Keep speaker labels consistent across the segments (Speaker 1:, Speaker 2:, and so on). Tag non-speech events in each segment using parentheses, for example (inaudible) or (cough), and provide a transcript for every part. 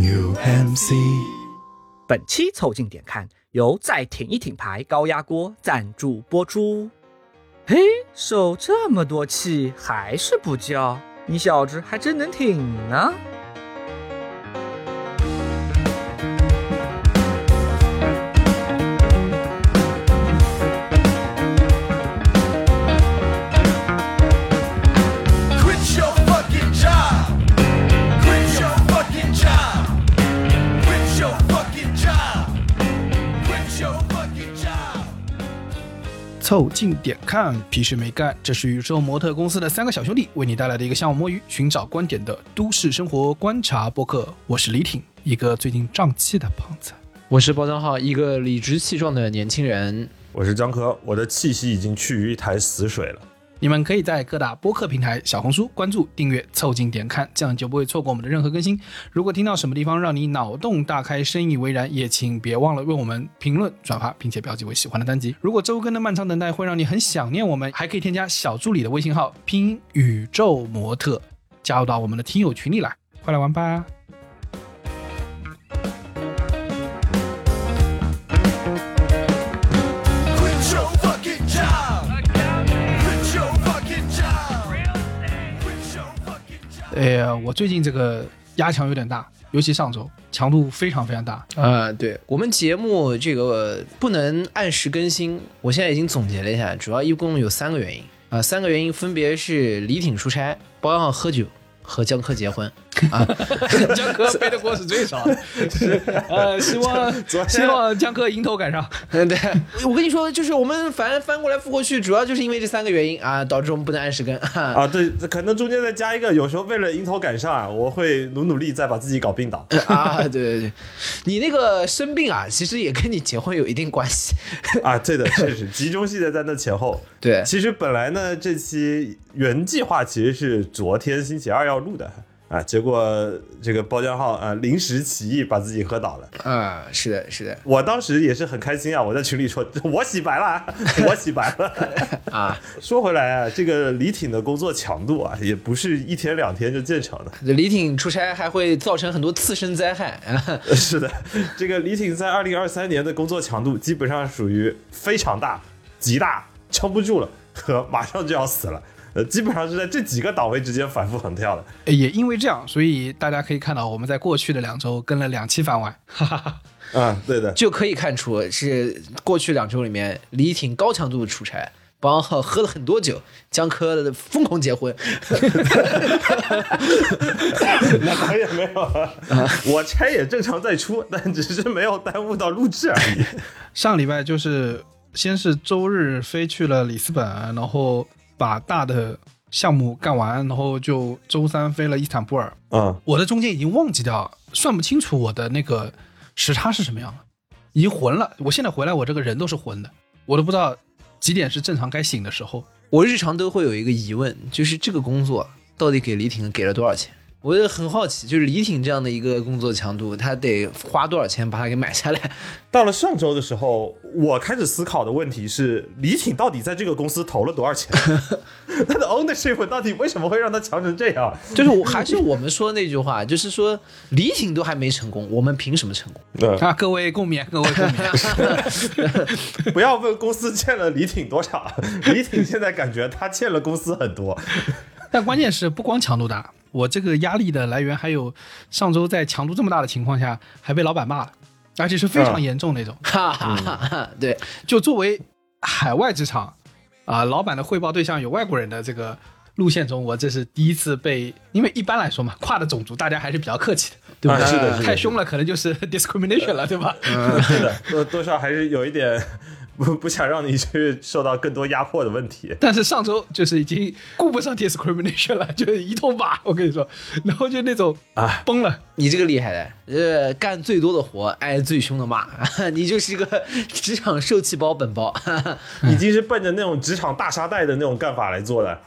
Speaker 1: New MC，
Speaker 2: 本期凑近点看由再挺一挺牌高压锅赞助播出。嘿，受这么多气还是不叫，你小子还真能挺呢。
Speaker 3: 凑近点看，屁事没干。这是宇宙模特公司的三个小兄弟为你带来的一个项目摸鱼、寻找观点的都市生活观察播客。我是李挺，一个最近胀气的胖子。
Speaker 4: 我是包装浩，一个理直气壮的年轻人。
Speaker 5: 我是江科，我的气息已经趋于一潭死水了。
Speaker 3: 你们可以在各大播客平台、小红书关注、订阅、凑近点看，这样就不会错过我们的任何更新。如果听到什么地方让你脑洞大开、深以为然，也请别忘了为我们评论、转发，并且标记为喜欢的单集。如果周更的漫长等待会让你很想念我们，还可以添加小助理的微信号拼音宇宙模特，加入到我们的听友群里来，快来玩吧！哎呀，我最近这个压强有点大，尤其上周强度非常非常大。
Speaker 4: 啊、对我们节目这个不能按时更新，我现在已经总结了一下，主要一共有三个原因啊、三个原因分别是李挺出差、包上喝酒和江科结婚 (laughs) 啊。(laughs)
Speaker 3: 江科背的锅是最少的，是 (laughs) 呃，希望希望江科迎头赶上。
Speaker 4: 嗯，对，我跟你说，就是我们翻翻过来覆过去，主要就是因为这三个原因啊，导致我们不能按时更。
Speaker 5: 啊，对，可能中间再加一个，有时候为了迎头赶上啊，我会努努力再把自己搞病倒。
Speaker 4: 啊，对对对，你那个生病啊，其实也跟你结婚有一定关系。
Speaker 5: 啊，对的，确实，集中系的在那前后。
Speaker 4: 对，
Speaker 5: 其实本来呢，这期原计划其实是昨天星期二要录的啊，结果这个包浆号啊临时起意把自己喝倒了。
Speaker 4: 啊，是的，是的，
Speaker 5: 我当时也是很开心啊，我在群里说，(laughs) 我洗白了，(laughs) 我洗白了。(laughs)
Speaker 4: 啊，
Speaker 5: 说回来啊，这个李挺的工作强度啊，也不是一天两天就建成的。
Speaker 4: 李挺出差还会造成很多次生灾害啊。
Speaker 5: 是的，这个李挺在二零二三年的工作强度基本上属于非常大、极大、撑不住了和马上就要死了。呃，基本上是在这几个档位之间反复横跳的。
Speaker 3: 也因为这样，所以大家可以看到，我们在过去的两周跟了两期番外，哈哈哈。
Speaker 5: 啊，对的，
Speaker 4: 就可以看出是过去两周里面李挺高强度的出差。包养号喝了很多酒，江科的疯狂结婚，(laughs)
Speaker 5: 那倒也没有啊，我差也正常在出，但只是没有耽误到录制而已。(laughs)
Speaker 3: 上礼拜就是先是周日飞去了里斯本，然后把大的项目干完，然后就周三飞了伊斯坦布尔。
Speaker 5: 嗯，
Speaker 3: 我的中间已经忘记掉，算不清楚我的那个时差是什么样了，已经混了。我现在回来，我这个人都是混的，我都不知道几点是正常该醒的时候。
Speaker 4: 我日常都会有一个疑问，就是这个工作到底给李挺给了多少钱？我也很好奇，就是李挺这样的一个工作强度，他得花多少钱把它给买下来？(laughs)
Speaker 5: 到了上周的时候，我开始思考的问题是，李挺到底在这个公司投了多少钱？(laughs) 他的 ownership 到底为什么会让他强成这样？
Speaker 4: 就是我还是我们说那句话，就是说李挺都还没成功，我们凭什么成功？
Speaker 5: 对，
Speaker 3: 啊，各位共勉，各位共勉。(laughs)
Speaker 5: 不要问公司欠了李挺多少，李挺现在感觉他欠了公司很多。
Speaker 3: 但关键是不光强度大，我这个压力的来源还有上周在强度这么大的情况下还被老板骂了，而且是非常严重那种。
Speaker 4: 哈哈哈哈！对，
Speaker 3: 就作为海外职场啊、老板的汇报对象有外国人的这个路线中，我这是第一次被，因为一般来说嘛，跨的种族大家还是比较客气的，对吧？
Speaker 5: 啊是的是的
Speaker 3: 太凶了可能就是 (laughs) discrimination 了，对吧？
Speaker 5: 是的，多多少还是有一点不不想让你去受到更多压迫的问题。
Speaker 3: 但是上周就是已经顾不上 discrimination 了，(laughs) 就是一通骂，我跟你说，然后就那种啊崩了。
Speaker 4: 你这个厉害的，呃，干最多的活，挨最凶的骂，(laughs) 你就是一个职场受气包本包。(laughs)
Speaker 5: 已经是奔着那种职场大沙袋的那种干法来做的。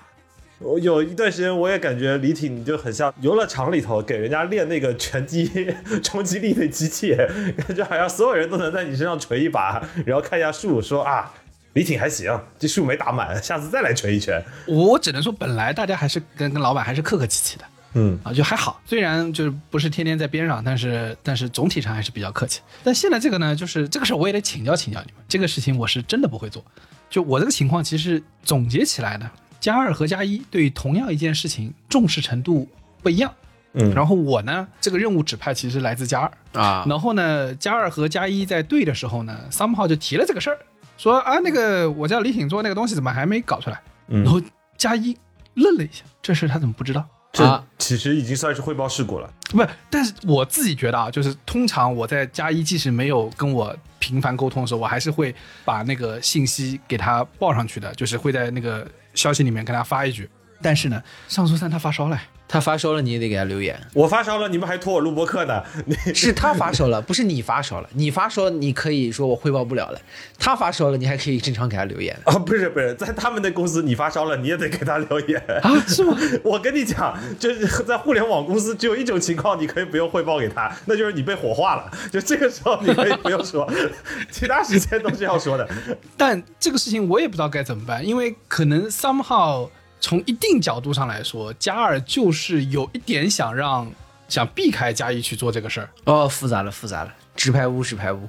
Speaker 5: 我有一段时间，我也感觉李挺就很像游乐场里头给人家练那个拳击 (laughs) 冲击力的机器，感觉好像所有人都能在你身上锤一把，然后看一下树，说啊，李挺还行，这树没打满，下次再来锤一拳。
Speaker 3: 我只能说，本来大家还是跟跟老板还是客客气气的，
Speaker 5: 嗯
Speaker 3: 啊，就还好。虽然就是不是天天在边上，但是但是总体上还是比较客气。但现在这个呢，就是这个事儿我也得请教请教你们，这个事情我是真的不会做。就我这个情况，其实总结起来呢，加二和加一对同样一件事情重视程度不一样。
Speaker 5: 嗯，
Speaker 3: 然后我呢，这个任务指派其实来自加二，
Speaker 4: 啊，
Speaker 3: 然后呢，加二和加一在对的时候呢，somehow 就提了这个事儿，说啊，那个我叫李挺做那个东西怎么还没搞出来？
Speaker 5: 嗯
Speaker 3: 然后加一愣了一下，这事他怎么不知道？
Speaker 5: 这
Speaker 4: 啊
Speaker 5: 其实已经算是汇报事故了。
Speaker 3: 不，但是我自己觉得啊，就是通常我在加一，即使没有跟我频繁沟通的时候，我还是会把那个信息给他报上去的，就是会在那个消息里面给他发一句。但是呢，上周三他发烧了，
Speaker 4: 他发烧了，你也得给他留言。
Speaker 5: 我发烧了，你们还拖我录播课呢？(laughs)
Speaker 4: 是他发烧了，不是你发烧了。你发烧，你可以说我汇报不了了。他发烧了，你还可以正常给他留言。
Speaker 5: 啊，不是不是，在他们的公司，你发烧了，你也得给他留言。
Speaker 3: 啊，是吗？(laughs)
Speaker 5: 我跟你讲，就是在互联网公司，只有一种情况你可以不用汇报给他，那就是你被火化了。就这个时候你可以不用说，其他时间都是要说的。(laughs)
Speaker 3: 但这个事情我也不知道该怎么办，因为可能 somehow 从一定角度上来说，加尔就是有一点想让想避开加一去做这个事儿，
Speaker 4: 哦，复杂了，复杂了，直排屋，直排屋。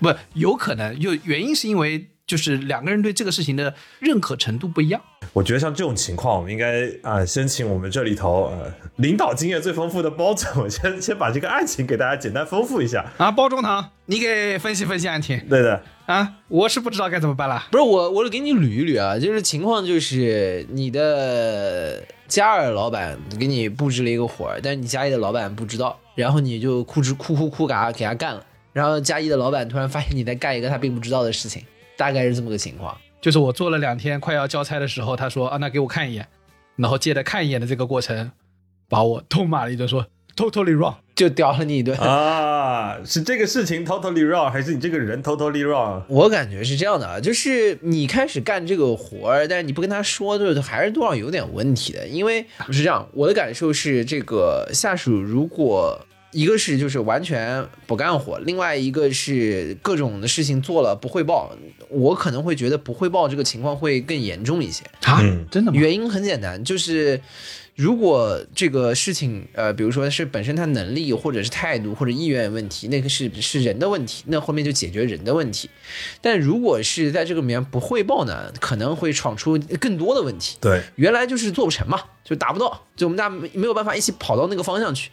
Speaker 3: 不有可能，就原因是因为就是两个人对这个事情的认可程度不一样。
Speaker 5: 我觉得像这种情况，我们应该啊、先请我们这里头呃领导经验最丰富的包总，先先把这个案情给大家简单丰富一下。
Speaker 3: 啊，包中堂，你给分析分析案情
Speaker 5: 对的，
Speaker 3: 啊，我是不知道该怎么办了。
Speaker 4: 不是我，我给你捋一捋啊，就是情况就是你的加二老板给你布置了一个活儿，但是你加一的老板不知道，然后你就哭哧哭哭哭给他给他干了，然后加一的老板突然发现你在干一个他并不知道的事情，大概是这么个情况。
Speaker 3: 就是我做了两天，快要交差的时候，他说啊，那给我看一眼，然后借着看一眼的这个过程，把我痛骂了一顿，说 totally wrong。(laughs)
Speaker 4: 就屌了你一顿。
Speaker 5: 啊，是这个事情 totally wrong，还是你这个人 totally wrong？
Speaker 4: 我感觉是这样的啊，就是你开始干这个活儿，但是你不跟他说，就是还是多少有点问题的。因为是这样，我的感受是，这个下属如果一个是就是完全不干活，另外一个是各种的事情做了不汇报，我可能会觉得不汇报这个情况会更严重一些。
Speaker 3: 啊，
Speaker 5: 嗯
Speaker 3: 真的吗？
Speaker 4: 原因很简单，就是如果这个事情，呃，比如说是本身他能力或者是态度或者意愿问题，那个是是人的问题，那后面就解决人的问题。但如果是在这个里面不汇报呢，可能会闯出更多的问题。
Speaker 5: 对，
Speaker 4: 原来就是做不成嘛，就达不到，就我们大家没没有办法一起跑到那个方向去。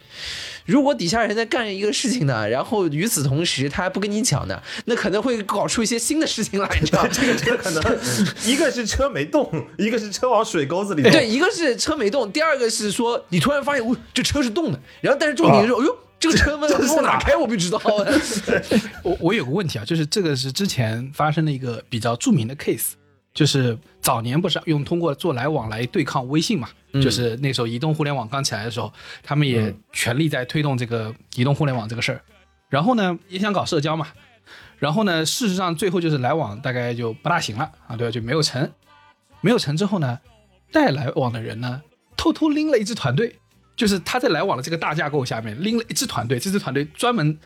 Speaker 4: 如果底下人在干一个事情呢，然后与此同时他还不跟你讲呢，那可能会搞出一些新的事情来，你知道吗？(laughs)
Speaker 5: 这个车可能 (laughs) 一个是车没动，一个是车往水沟子里。
Speaker 4: 对，一个是车没动，第二个是说你突然发现，哦，这车是动的，然后但是重点是，哎呦，这个车门往 (laughs) 哪开我不知道。
Speaker 3: 我我有个问题啊，就是这个是之前发生的一个比较著名的 case，就是早年不是用通过做来往来对抗微信嘛，就是那时候移动互联网刚起来的时候，他们也全力在推动这个移动互联网这个事儿，然后呢也想搞社交嘛，然后呢事实上最后就是来往大概就不大行了啊，对吧？就没有成，没有成之后呢，带来往的人呢偷偷拎了一支团队。就是他在来往的这个大架构下面拎了一支团队，这支团队专门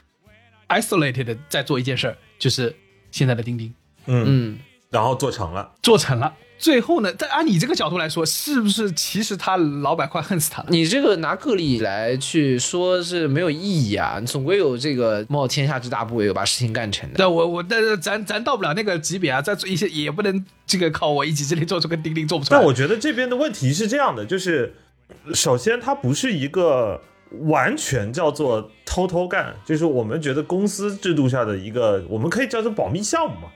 Speaker 3: isolated 的在做一件事儿，就是现在的钉钉。
Speaker 5: 嗯，
Speaker 4: 嗯，
Speaker 5: 然后做成了。
Speaker 3: 做成了。最后呢，但按你这个角度来说，是不是其实他老板快恨死他了？
Speaker 4: 你这个拿个例来去说是没有意义啊，总归有这个冒天下之大不韪把事情干成的。
Speaker 3: 但我我但是咱咱到不了那个级别啊，在一些也不能这个靠我一己之力做出个钉钉做不出来。
Speaker 5: 但我觉得这边的问题是这样的，就是首先它不是一个完全叫做偷偷干，就是我们觉得公司制度下的一个，我们可以叫做保密项目嘛，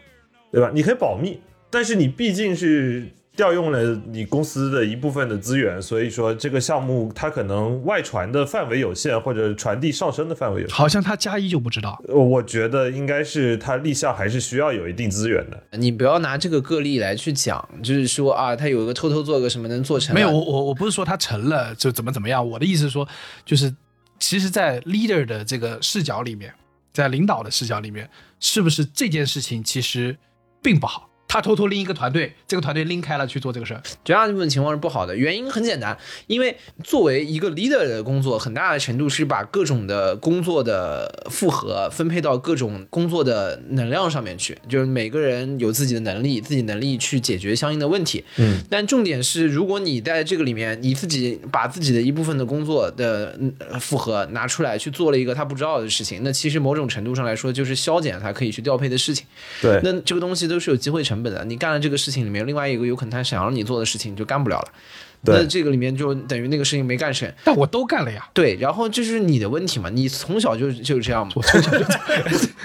Speaker 5: 对吧？你可以保密，但是你毕竟是调用了你公司的一部分的资源，所以说这个项目它可能外传的范围有限，或者传递上升的范围有限。
Speaker 3: 好像他加一就不知道。
Speaker 5: 呃我觉得应该是他立项还是需要有一定资源的。
Speaker 4: 你不要拿这个个例来去讲，就是说啊，他有一个偷偷做个什么能做成，
Speaker 3: 没有，我我我不是说他成了就怎么怎么样，我的意思是说，就是其实，在 leader 的这个视角里面，在领导的视角里面，是不是这件事情其实并不好？他偷偷拎一个团队，这个团队拎开了去做这个事儿。
Speaker 4: 绝大部分情况是不好的，原因很简单，因为作为一个 leader 的工作，很大的程度是把各种的工作的负荷分配到各种工作的能量上面去，就是每个人有自己的能力，自己能力去解决相应的问题。
Speaker 5: 嗯，
Speaker 4: 但重点是，如果你在这个里面，你自己把自己的一部分的工作的嗯负荷拿出来去做了一个他不知道的事情，那其实某种程度上来说，就是削减他可以去调配的事情。
Speaker 5: 对，
Speaker 4: 那这个东西都是有机会成本的。你干了这个事情里面，另外一个有可能他想要你做的事情你就干不了了。
Speaker 5: 对
Speaker 4: 那这个里面就等于那个事情没干成。
Speaker 3: 但我都干了呀，
Speaker 4: 对，然后这是你的问题嘛？你从小就就是这样嘛？
Speaker 3: 我从小就这样。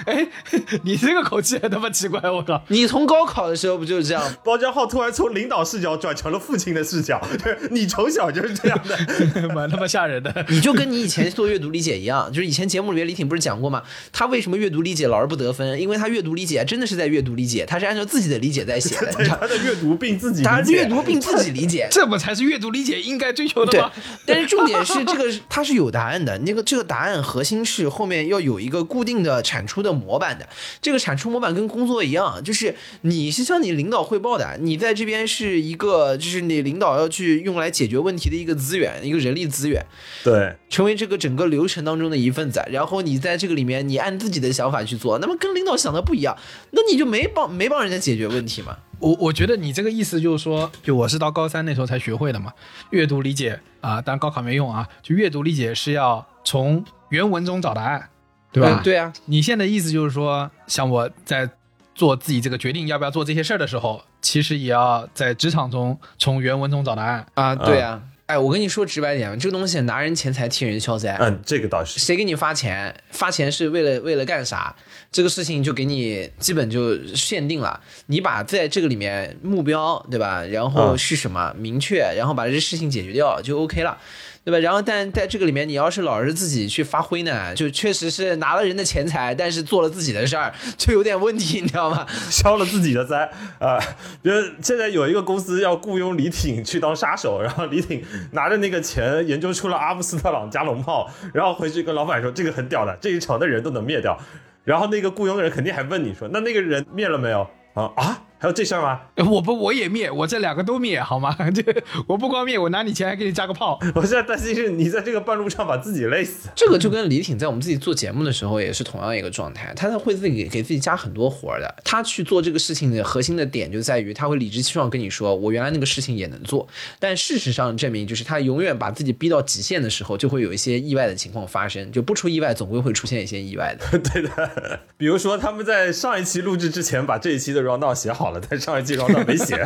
Speaker 3: 哎，(laughs) 你这个口气也他妈奇怪，我靠！
Speaker 4: 你从高考的时候不就是这样？
Speaker 5: 包浆浩突然从领导视角转成了父亲的视角，对你从小就是这样的。(laughs)
Speaker 3: 蛮他妈吓人的。(laughs)
Speaker 4: 你就跟你以前做阅读理解一样，就是以前节目里面李挺不是讲过吗？他为什么阅读理解老是不得分？因为他阅读理解真的是在阅读理解，他是按照自己的理解在写
Speaker 5: 他的阅读并自己
Speaker 4: 他
Speaker 5: 理解
Speaker 4: 阅读并自己理解。
Speaker 3: 这不才是阅读理解应该追求的
Speaker 4: 对
Speaker 3: 吗？，
Speaker 4: 但是重点是这个 (laughs) 它是有答案的，那个这个答案核心是后面要有一个固定的产出的模板的。这个产出模板跟工作一样，就是你是向你领导汇报的，你在这边是一个就是你领导要去用来解决问题的一个资源，一个人力资源。
Speaker 5: 对，
Speaker 4: 成为这个整个流程当中的一份子，然后你在这个里面，你按自己的想法去做，那么跟领导想的不一样，那你就没帮没帮人家解决问题嘛？
Speaker 3: 我我觉得你这个意思就是说，就我是到高三那时候才学会的嘛，阅读理解啊，当然高考没用啊，就阅读理解是要从原文中找答案，对吧？
Speaker 4: 嗯对啊，
Speaker 3: 你现在意思就是说，像我在做自己这个决定要不要做这些事儿的时候，其实也要在职场中从原文中找答案。
Speaker 4: 啊，对啊，哎，我跟你说直白点，这个东西拿人钱财替人消灾。
Speaker 5: 嗯，这个倒是。
Speaker 4: 谁给你发钱？发钱是为了为了干啥？这个事情就给你基本就限定了。你把在这个里面目标对吧？然后
Speaker 5: 嗯
Speaker 4: 是什么明确，然后把这事情解决掉就 OK 了。对吧？然后，但在这个里面，你要是老是自己去发挥呢，就确实是拿了人的钱财，但是做了自己的事儿，就有点问题，你知道吗？(laughs)
Speaker 5: 消了自己的灾啊！比如现在有一个公司要雇佣李挺去当杀手，然后李挺拿着那个钱研究出了阿姆斯特朗加农炮，然后回去跟老板说这个很屌的，这一城的人都能灭掉。然后那个雇佣的人肯定还问你说，那那个人灭了没有啊啊？还有这事儿吗？(laughs)
Speaker 3: 我不我也灭，我这两个都灭，好吗？(laughs) 这我不光灭，我拿你钱还给你加个炮。(laughs)
Speaker 5: 我现在担心是你在这个半路上把自己累死。
Speaker 4: 这个就跟李挺在我们自己做节目的时候也是同样一个状态，他会自己给给自己加很多活儿的。他去做这个事情的核心的点就在于，他会理直气壮跟你说，我原来那个事情也能做，但事实上证明，就是他永远把自己逼到极限的时候，就会有一些意外的情况发生，就不出意外，总归会出现一些意外的。
Speaker 5: 对的，比如说他们在上一期录制之前把这一期的 round 写好了，但上一期 round down 没写。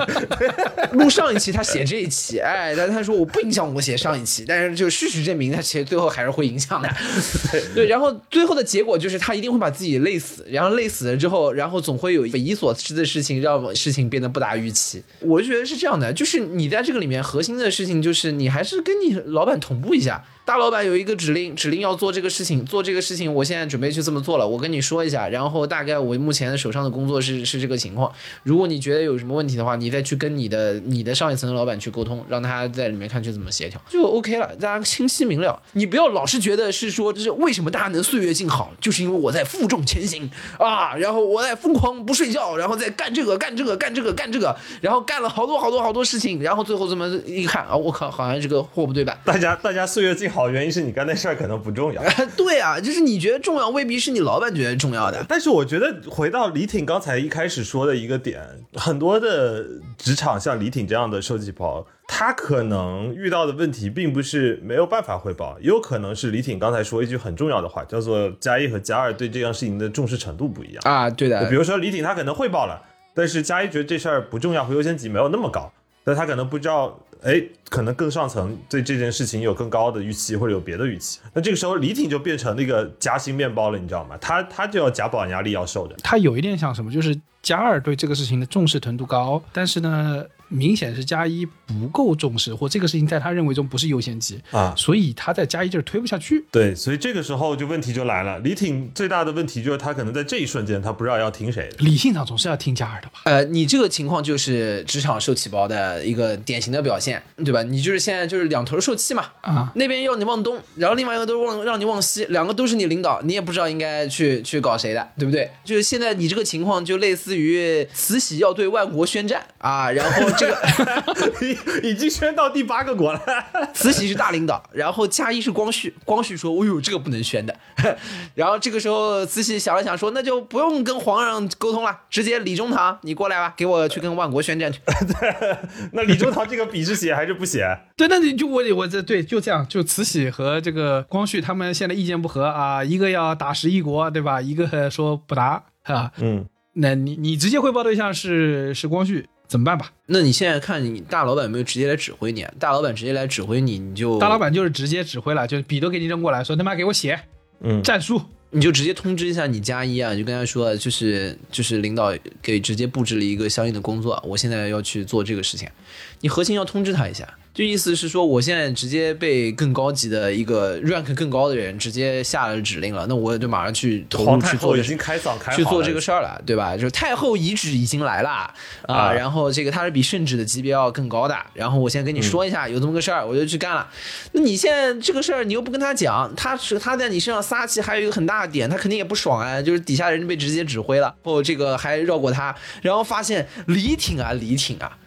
Speaker 5: (laughs)
Speaker 4: 录上一期他写这一期，哎，但他说我不影响我写上一期，但是就事实证明，他其实最后还是会影响的。(laughs) 对，然后最后的结果就是他一定会把自己累死，然后累死了之后，然后总会有匪夷所思的事情让事情变得不达预期。我就觉得是这样的，就是你在这个里面核心的事情就是你还是跟你老板同步一下。大老板有一个指令，指令要做这个事情，做这个事情，我现在准备去这么做了，我跟你说一下，然后大概我目前手上的工作是是这个情况。如果你觉得有什么问题的话，你再去跟你的你的上一层的老板去沟通，让他在里面看去怎么协调，就 OK 了，大家清晰明了。你不要老是觉得是说，就是为什么大家能岁月静好，就是因为我在负重前行啊，然后我在疯狂不睡觉，然后再干这个干这个干这个干这个，然后干了好多好多好多事情，然后最后这么一看啊，我靠，好像这个货不对版。
Speaker 5: 大家大家岁月静好，原因是你干那事儿可能不重要。(laughs)
Speaker 4: 对啊，就是你觉得重要，未必是你老板觉得重要的。
Speaker 5: 但是我觉得回到李挺刚才一开始说的一个点，很多的职场像李挺这样的设计包，他可能遇到的问题并不是没有办法汇报，也有可能是李挺刚才说一句很重要的话，叫做加一和加二对这样事情的重视程度不一样。
Speaker 4: 啊，对的
Speaker 5: 比如说李挺他可能汇报了，但是加一觉得这事儿不重要和优先级没有那么高，但他可能不知道，哎，可能更上层对这件事情有更高的预期或者有别的预期。那这个时候李挺就变成那个夹心面包了，你知道吗？他他就要夹保压力要受的。
Speaker 3: 他有一点像什么，就是加二对这个事情的重视程度高，但是呢，明显是加一不够重视，或这个事情在他认为中不是优先级
Speaker 5: 啊
Speaker 3: 所以他在加一这儿推不下去。
Speaker 5: 对，所以这个时候就问题就来了。李挺最大的问题就是他可能在这一瞬间他不知道要听谁的。
Speaker 3: 理性上总是要听加二的吧？
Speaker 4: 呃，你这个情况就是职场受气包的一个典型的表现，对吧？你就是现在就是两头受气嘛，
Speaker 3: 啊，
Speaker 4: 那边要你往东，然后另外一个都往让你往西，两个都是你领导，你也不知道应该去去搞谁的，对不对？就是现在你这个情况就类似于慈禧要对万国宣战啊，然后这个 (laughs)
Speaker 5: 已经宣到第八个国了。(laughs)
Speaker 4: 慈禧是大领导，然后嘉一是光绪，光绪说：“哎呦，这个不能宣的。(laughs) ”然后这个时候慈禧想了想说：“那就不用跟皇上沟通了，直接李中堂你过来吧，给我去跟万国宣战去。
Speaker 5: 那李中堂这个笔是写还是不写？
Speaker 3: 对，那你就我我这对就这样，就慈禧和这个光绪他们现在意见不合啊，一个要打十一国，对吧？一个说不打啊，
Speaker 5: 嗯，
Speaker 3: 那你你直接汇报对象是是光绪，怎么办吧？
Speaker 4: 那你现在看你大老板有没有直接来指挥你？啊？大老板直接来指挥你，你就
Speaker 3: 大老板就是直接指挥了，就笔都给你扔过来，说他妈给我写
Speaker 5: 嗯
Speaker 3: 战术。
Speaker 4: 你就直接通知一下你加一啊，你就跟他说，就是就是领导给直接布置了一个相应的工作，我现在要去做这个事情，你核心要通知他一下，就意思是说，我现在直接被更高级的一个 rank 更高的人直接下了指令了，那我就马上去投入去做去做这个事儿了，对吧？就是太后遗旨已经来了啊，
Speaker 5: 啊
Speaker 4: 然后这个他是比圣旨的级别要更高的，然后我先跟你说一下，有这么个事儿，我就去干了。那你现在这个事儿你又不跟他讲，他是他在你身上撒气，还有一个很大的点，他肯定也不爽啊，就是底下人被直接指挥了，哦，这个还绕过他，然后发现李挺啊，李挺啊。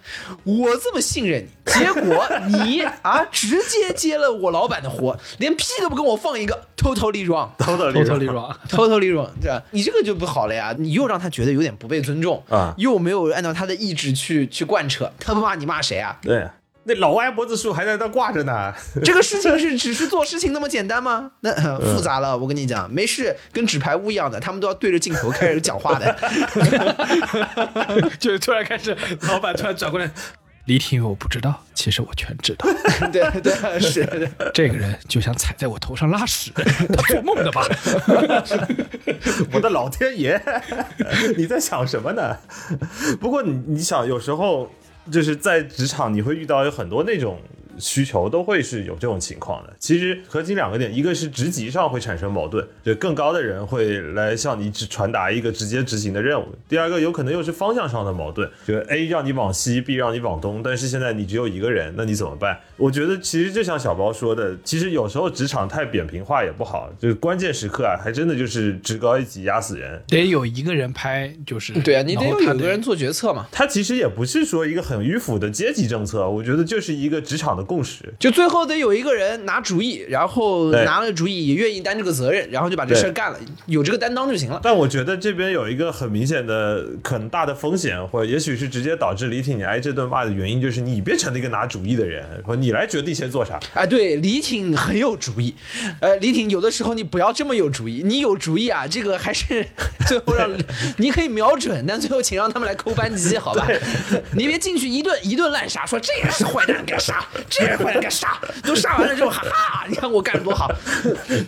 Speaker 4: 我这么信任你，结果你啊直接接了我老板的活，(laughs) 连屁都不跟我放一个，totally wrong。
Speaker 5: 偷偷
Speaker 3: 偷偷利润
Speaker 4: ，totally wrong，(laughs) 对吧？你这个就不好了呀，你又让他觉得有点不被尊重
Speaker 5: 啊
Speaker 4: 又没有按照他的意志去去贯彻，他不骂你骂谁啊？
Speaker 5: 对，那老歪脖子树还在那挂着呢。
Speaker 4: 这个事情是只是做事情那么简单吗？那、呃复杂了，我跟你讲，没事，跟纸牌屋一样的，他们都要对着镜头开始讲话的。(laughs)
Speaker 3: 就是突然开始，老板突然转过来，李挺我不知道，其实我全知道。(laughs)
Speaker 4: 对对是的，
Speaker 3: 这个人就想踩在我头上拉屎，他做梦的吧？(laughs)
Speaker 5: 我的老天爷，你在想什么呢？不过你你想，有时候就是在职场，你会遇到有很多那种需求，都会是有这种情况的。其实核心两个点，一个是职级上会产生矛盾，就更高的人会来向你只传达一个直接执行的任务；第二个有可能又是方向上的矛盾，就是 A 让你往西，B 让你往东，但是现在你只有一个人，那你怎么办？我觉得其实就像小包说的，其实有时候职场太扁平化也不好，就是关键时刻啊，还真的就是职高一级压死人。
Speaker 3: 得有一个人拍，就是
Speaker 4: 对啊，你得
Speaker 3: 然后他
Speaker 4: 有有个人做决策嘛。
Speaker 5: 他其实也不是说一个很迂腐的阶级政策，我觉得就是一个职场的共识。
Speaker 4: 就最后得有一个人拿主意，然后拿了主意也愿意担这个责任，然后就把这事儿干了，有这个担当就行了。
Speaker 5: 但我觉得这边有一个很明显的、很大的风险，或者也许是直接导致李挺你挨这顿骂的原因，就是你变成了一个拿主意的人，说你来决定先做啥。
Speaker 4: 哎，对，李挺很有主意。呃，李挺有的时候你不要这么有主意，你有主意啊，这个还是最后让 (laughs) 你可以瞄准，但最后请让他们来扣扳机，好吧？你别进去一顿一顿滥杀，说这也是坏蛋，给他杀；这也是坏蛋，给杀。都杀完了之后，哈哈，你看我干的多好，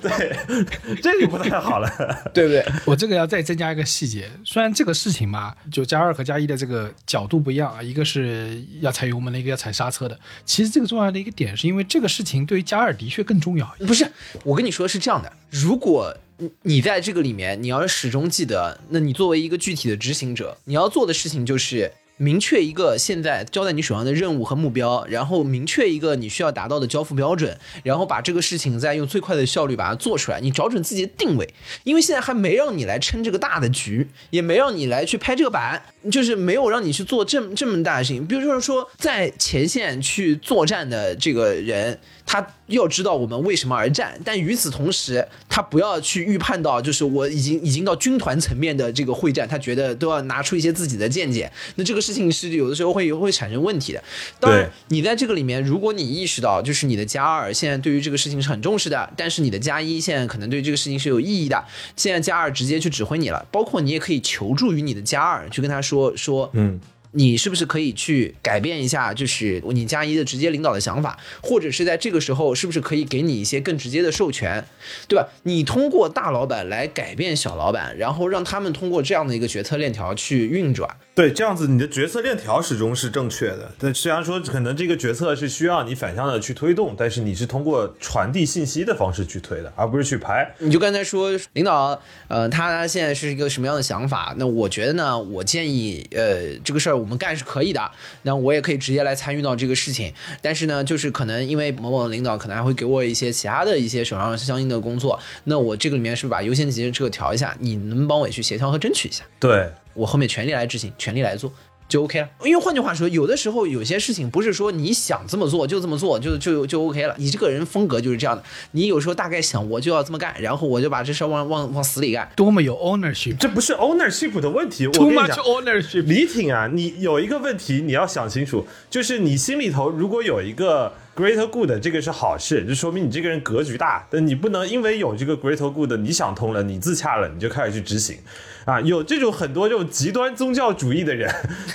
Speaker 5: 对，(laughs) 这就不太好了。
Speaker 4: 对不对？
Speaker 3: 我这个要再增加一个细节，虽然这个事情嘛，就加二和加一的这个角度不一样啊，一个是要踩油门的，一个要踩刹车的。其实这个重要的一个点是因为这个事情对于加二的确更重要。
Speaker 4: 不是，我跟你说是这样的，如果你你在这个里面，你要是始终记得，那你作为一个具体的执行者，你要做的事情就是。明确一个现在交在你手上的任务和目标，然后明确一个你需要达到的交付标准，然后把这个事情再用最快的效率把它做出来。你找准自己的定位，因为现在还没让你来撑这个大的局，也没让你来去拍这个板，就是没有让你去做这么这么大的事情。比如说说在前线去作战的这个人，他要知道我们为什么而战，但与此同时，他不要去预判到，就是我已经已经到军团层面的这个会战，他觉得都要拿出一些自己的见解，那这个事情是有的时候会会产生问题的。当然，你在这个里面，如果你意识到，就是你的加二现在对于这个事情是很重视的，但是你的加一现在可能对这个事情是有意义的，现在加二直接去指挥你了，包括你也可以求助于你的加二，去跟他说说说，
Speaker 5: 嗯，
Speaker 4: 你是不是可以去改变一下，就是你加一的直接领导的想法，或者是在这个时候，是不是可以给你一些更直接的授权，对吧？你通过大老板来改变小老板，然后让他们通过这样的一个决策链条去运转。
Speaker 5: 对，这样子你的决策链条始终是正确的。但虽然说可能这个决策是需要你反向的去推动，但是你是通过传递信息的方式去推的，而不是去拍。
Speaker 4: 你就刚才说领导，呃，他现在是一个什么样的想法？那我觉得呢，我建议，呃，这个事儿我们干是可以的，那我也可以直接来参与到这个事情。但是呢，就是可能因为某某领导可能还会给我一些其他的一些手上相应的工作，那我这个里面是不是把优先级这个调一下？你能帮我去协调和争取一下？
Speaker 5: 对，
Speaker 4: 我后面全力来执行，全力来做。就 OK 了，因为换句话说，有的时候有些事情不是说你想这么做就这么做就就就 OK 了。你这个人风格就是这样的，你有时候大概想我就要这么干，然后我就把这事儿往往往死里干。
Speaker 3: 多么有 ownership，
Speaker 5: 这不是 ownership 的问题。我
Speaker 3: too
Speaker 5: 跟你
Speaker 3: much，ownership。
Speaker 5: 李挺啊，你有一个问题你要想清楚，就是你心里头如果有一个 greater good，这个是好事，就说明你这个人格局大。但你不能因为有这个 greater good，你想通了，你自洽了，你就开始去执行。啊，有这种很多这种极端宗教主义的人，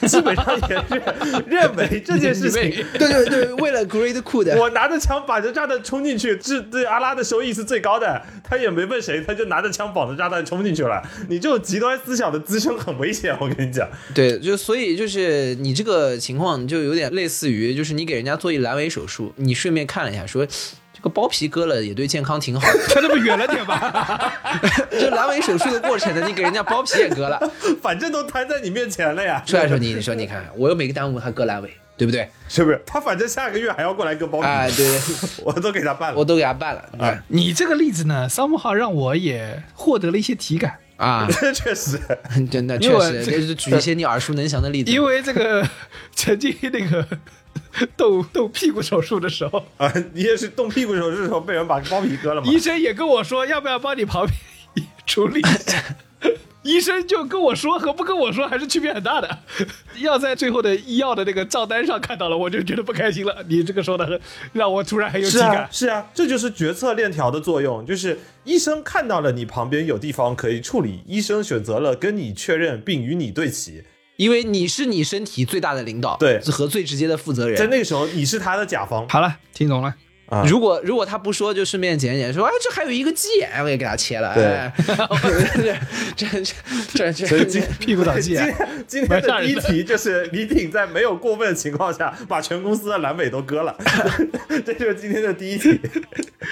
Speaker 5: 基本上也是认为这件事情，
Speaker 4: 对对对，为了 great cool 的，
Speaker 5: 我拿着枪绑着炸弹冲进去，这对阿拉的收益是最高的。他也没问谁，他就拿着枪绑着炸弹冲进去了。你这种极端思想的滋生很危险，我跟你讲。
Speaker 4: 对，就所以就是你这个情况就有点类似于，就是你给人家做一阑尾手术，你顺便看了一下，说这个包皮割了也对健康挺好的。(laughs)
Speaker 3: 他这么远了点吧？(laughs)
Speaker 4: 这阑尾手术的过程呢，你给人家包皮也割了，(laughs)
Speaker 5: 反正都摊在你面前了呀。
Speaker 4: 出来时候你，你说你看，我又没耽误他割阑尾，对不对？
Speaker 5: 是不是？他反正下个月还要过来割包皮，
Speaker 4: 哎，对，
Speaker 5: 我都给他办了。
Speaker 4: 我都给他办了。
Speaker 5: 啊
Speaker 3: 你这个例子呢，somehow 让我也获得了一些体感，
Speaker 4: 啊，
Speaker 5: 这确实，
Speaker 4: 真的确实，就是举一些你耳熟能详的例子。
Speaker 3: 因为这个曾经那个 (laughs) 动动屁股手术的时候，
Speaker 5: 啊，你也是动屁股手术的时候被人把包皮割了吗？
Speaker 3: 医生也跟我说要不要帮你旁边处理。(laughs) 医生就跟我说和不跟我说还是区别很大的，(laughs) 要在最后的医药的那个账单上看到了，我就觉得不开心了。你这个说的让我突然很有体
Speaker 5: 是啊
Speaker 3: 感，。
Speaker 5: 是啊，这就是决策链条的作用，就是医生看到了你旁边有地方可以处理，医生选择了跟你确认并与你对齐，
Speaker 4: 因为你是你身体最大的领导，
Speaker 5: 对
Speaker 4: 和最直接的负责人在。
Speaker 5: 那个时候你是他的甲方
Speaker 3: 好了，听懂了。
Speaker 5: 啊。
Speaker 4: 如果如果他不说，就顺便捡一捡，说哎，这还有一个鸡眼，我也给他切了。
Speaker 5: 对
Speaker 4: 哎，这这这这这
Speaker 5: 所以今
Speaker 3: 屁股倒鸡眼
Speaker 5: 今天今天的第一题就是李挺在没有过分的情况下把全公司的阑尾都割了，(laughs) 这就是今天的第一题。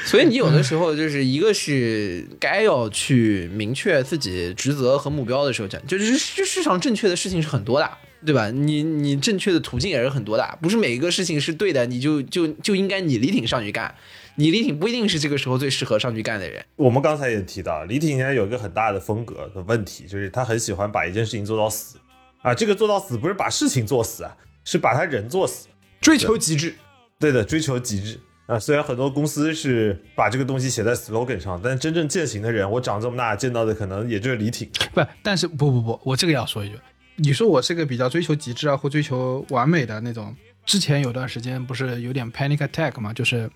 Speaker 4: 所以你有的时候就是一个是该要去明确自己职责和目标的时候，讲就是这世上正确的事情是很多的，对吧？你你正确的途径也是很多的，不是每一个事情是对的，你就就就应该你李挺上去干，你李挺不一定是这个时候最适合上去干的人。
Speaker 5: 我们刚才也提到，李挺现在有一个很大的风格的问题，就是他很喜欢把一件事情做到死啊。这个做到死不是把事情做死啊，是把他人做死。
Speaker 4: 追求极致，
Speaker 5: 对的，追求极致啊。虽然很多公司是把这个东西写在 slogan 上，但真正践行的人，我长这么大见到的可能也就是李挺。
Speaker 3: 不，但是不不不，我这个要说一句，你说我是个比较追求极致啊，或追求完美的那种。之前有段时间不是有点 panic attack 嘛，就是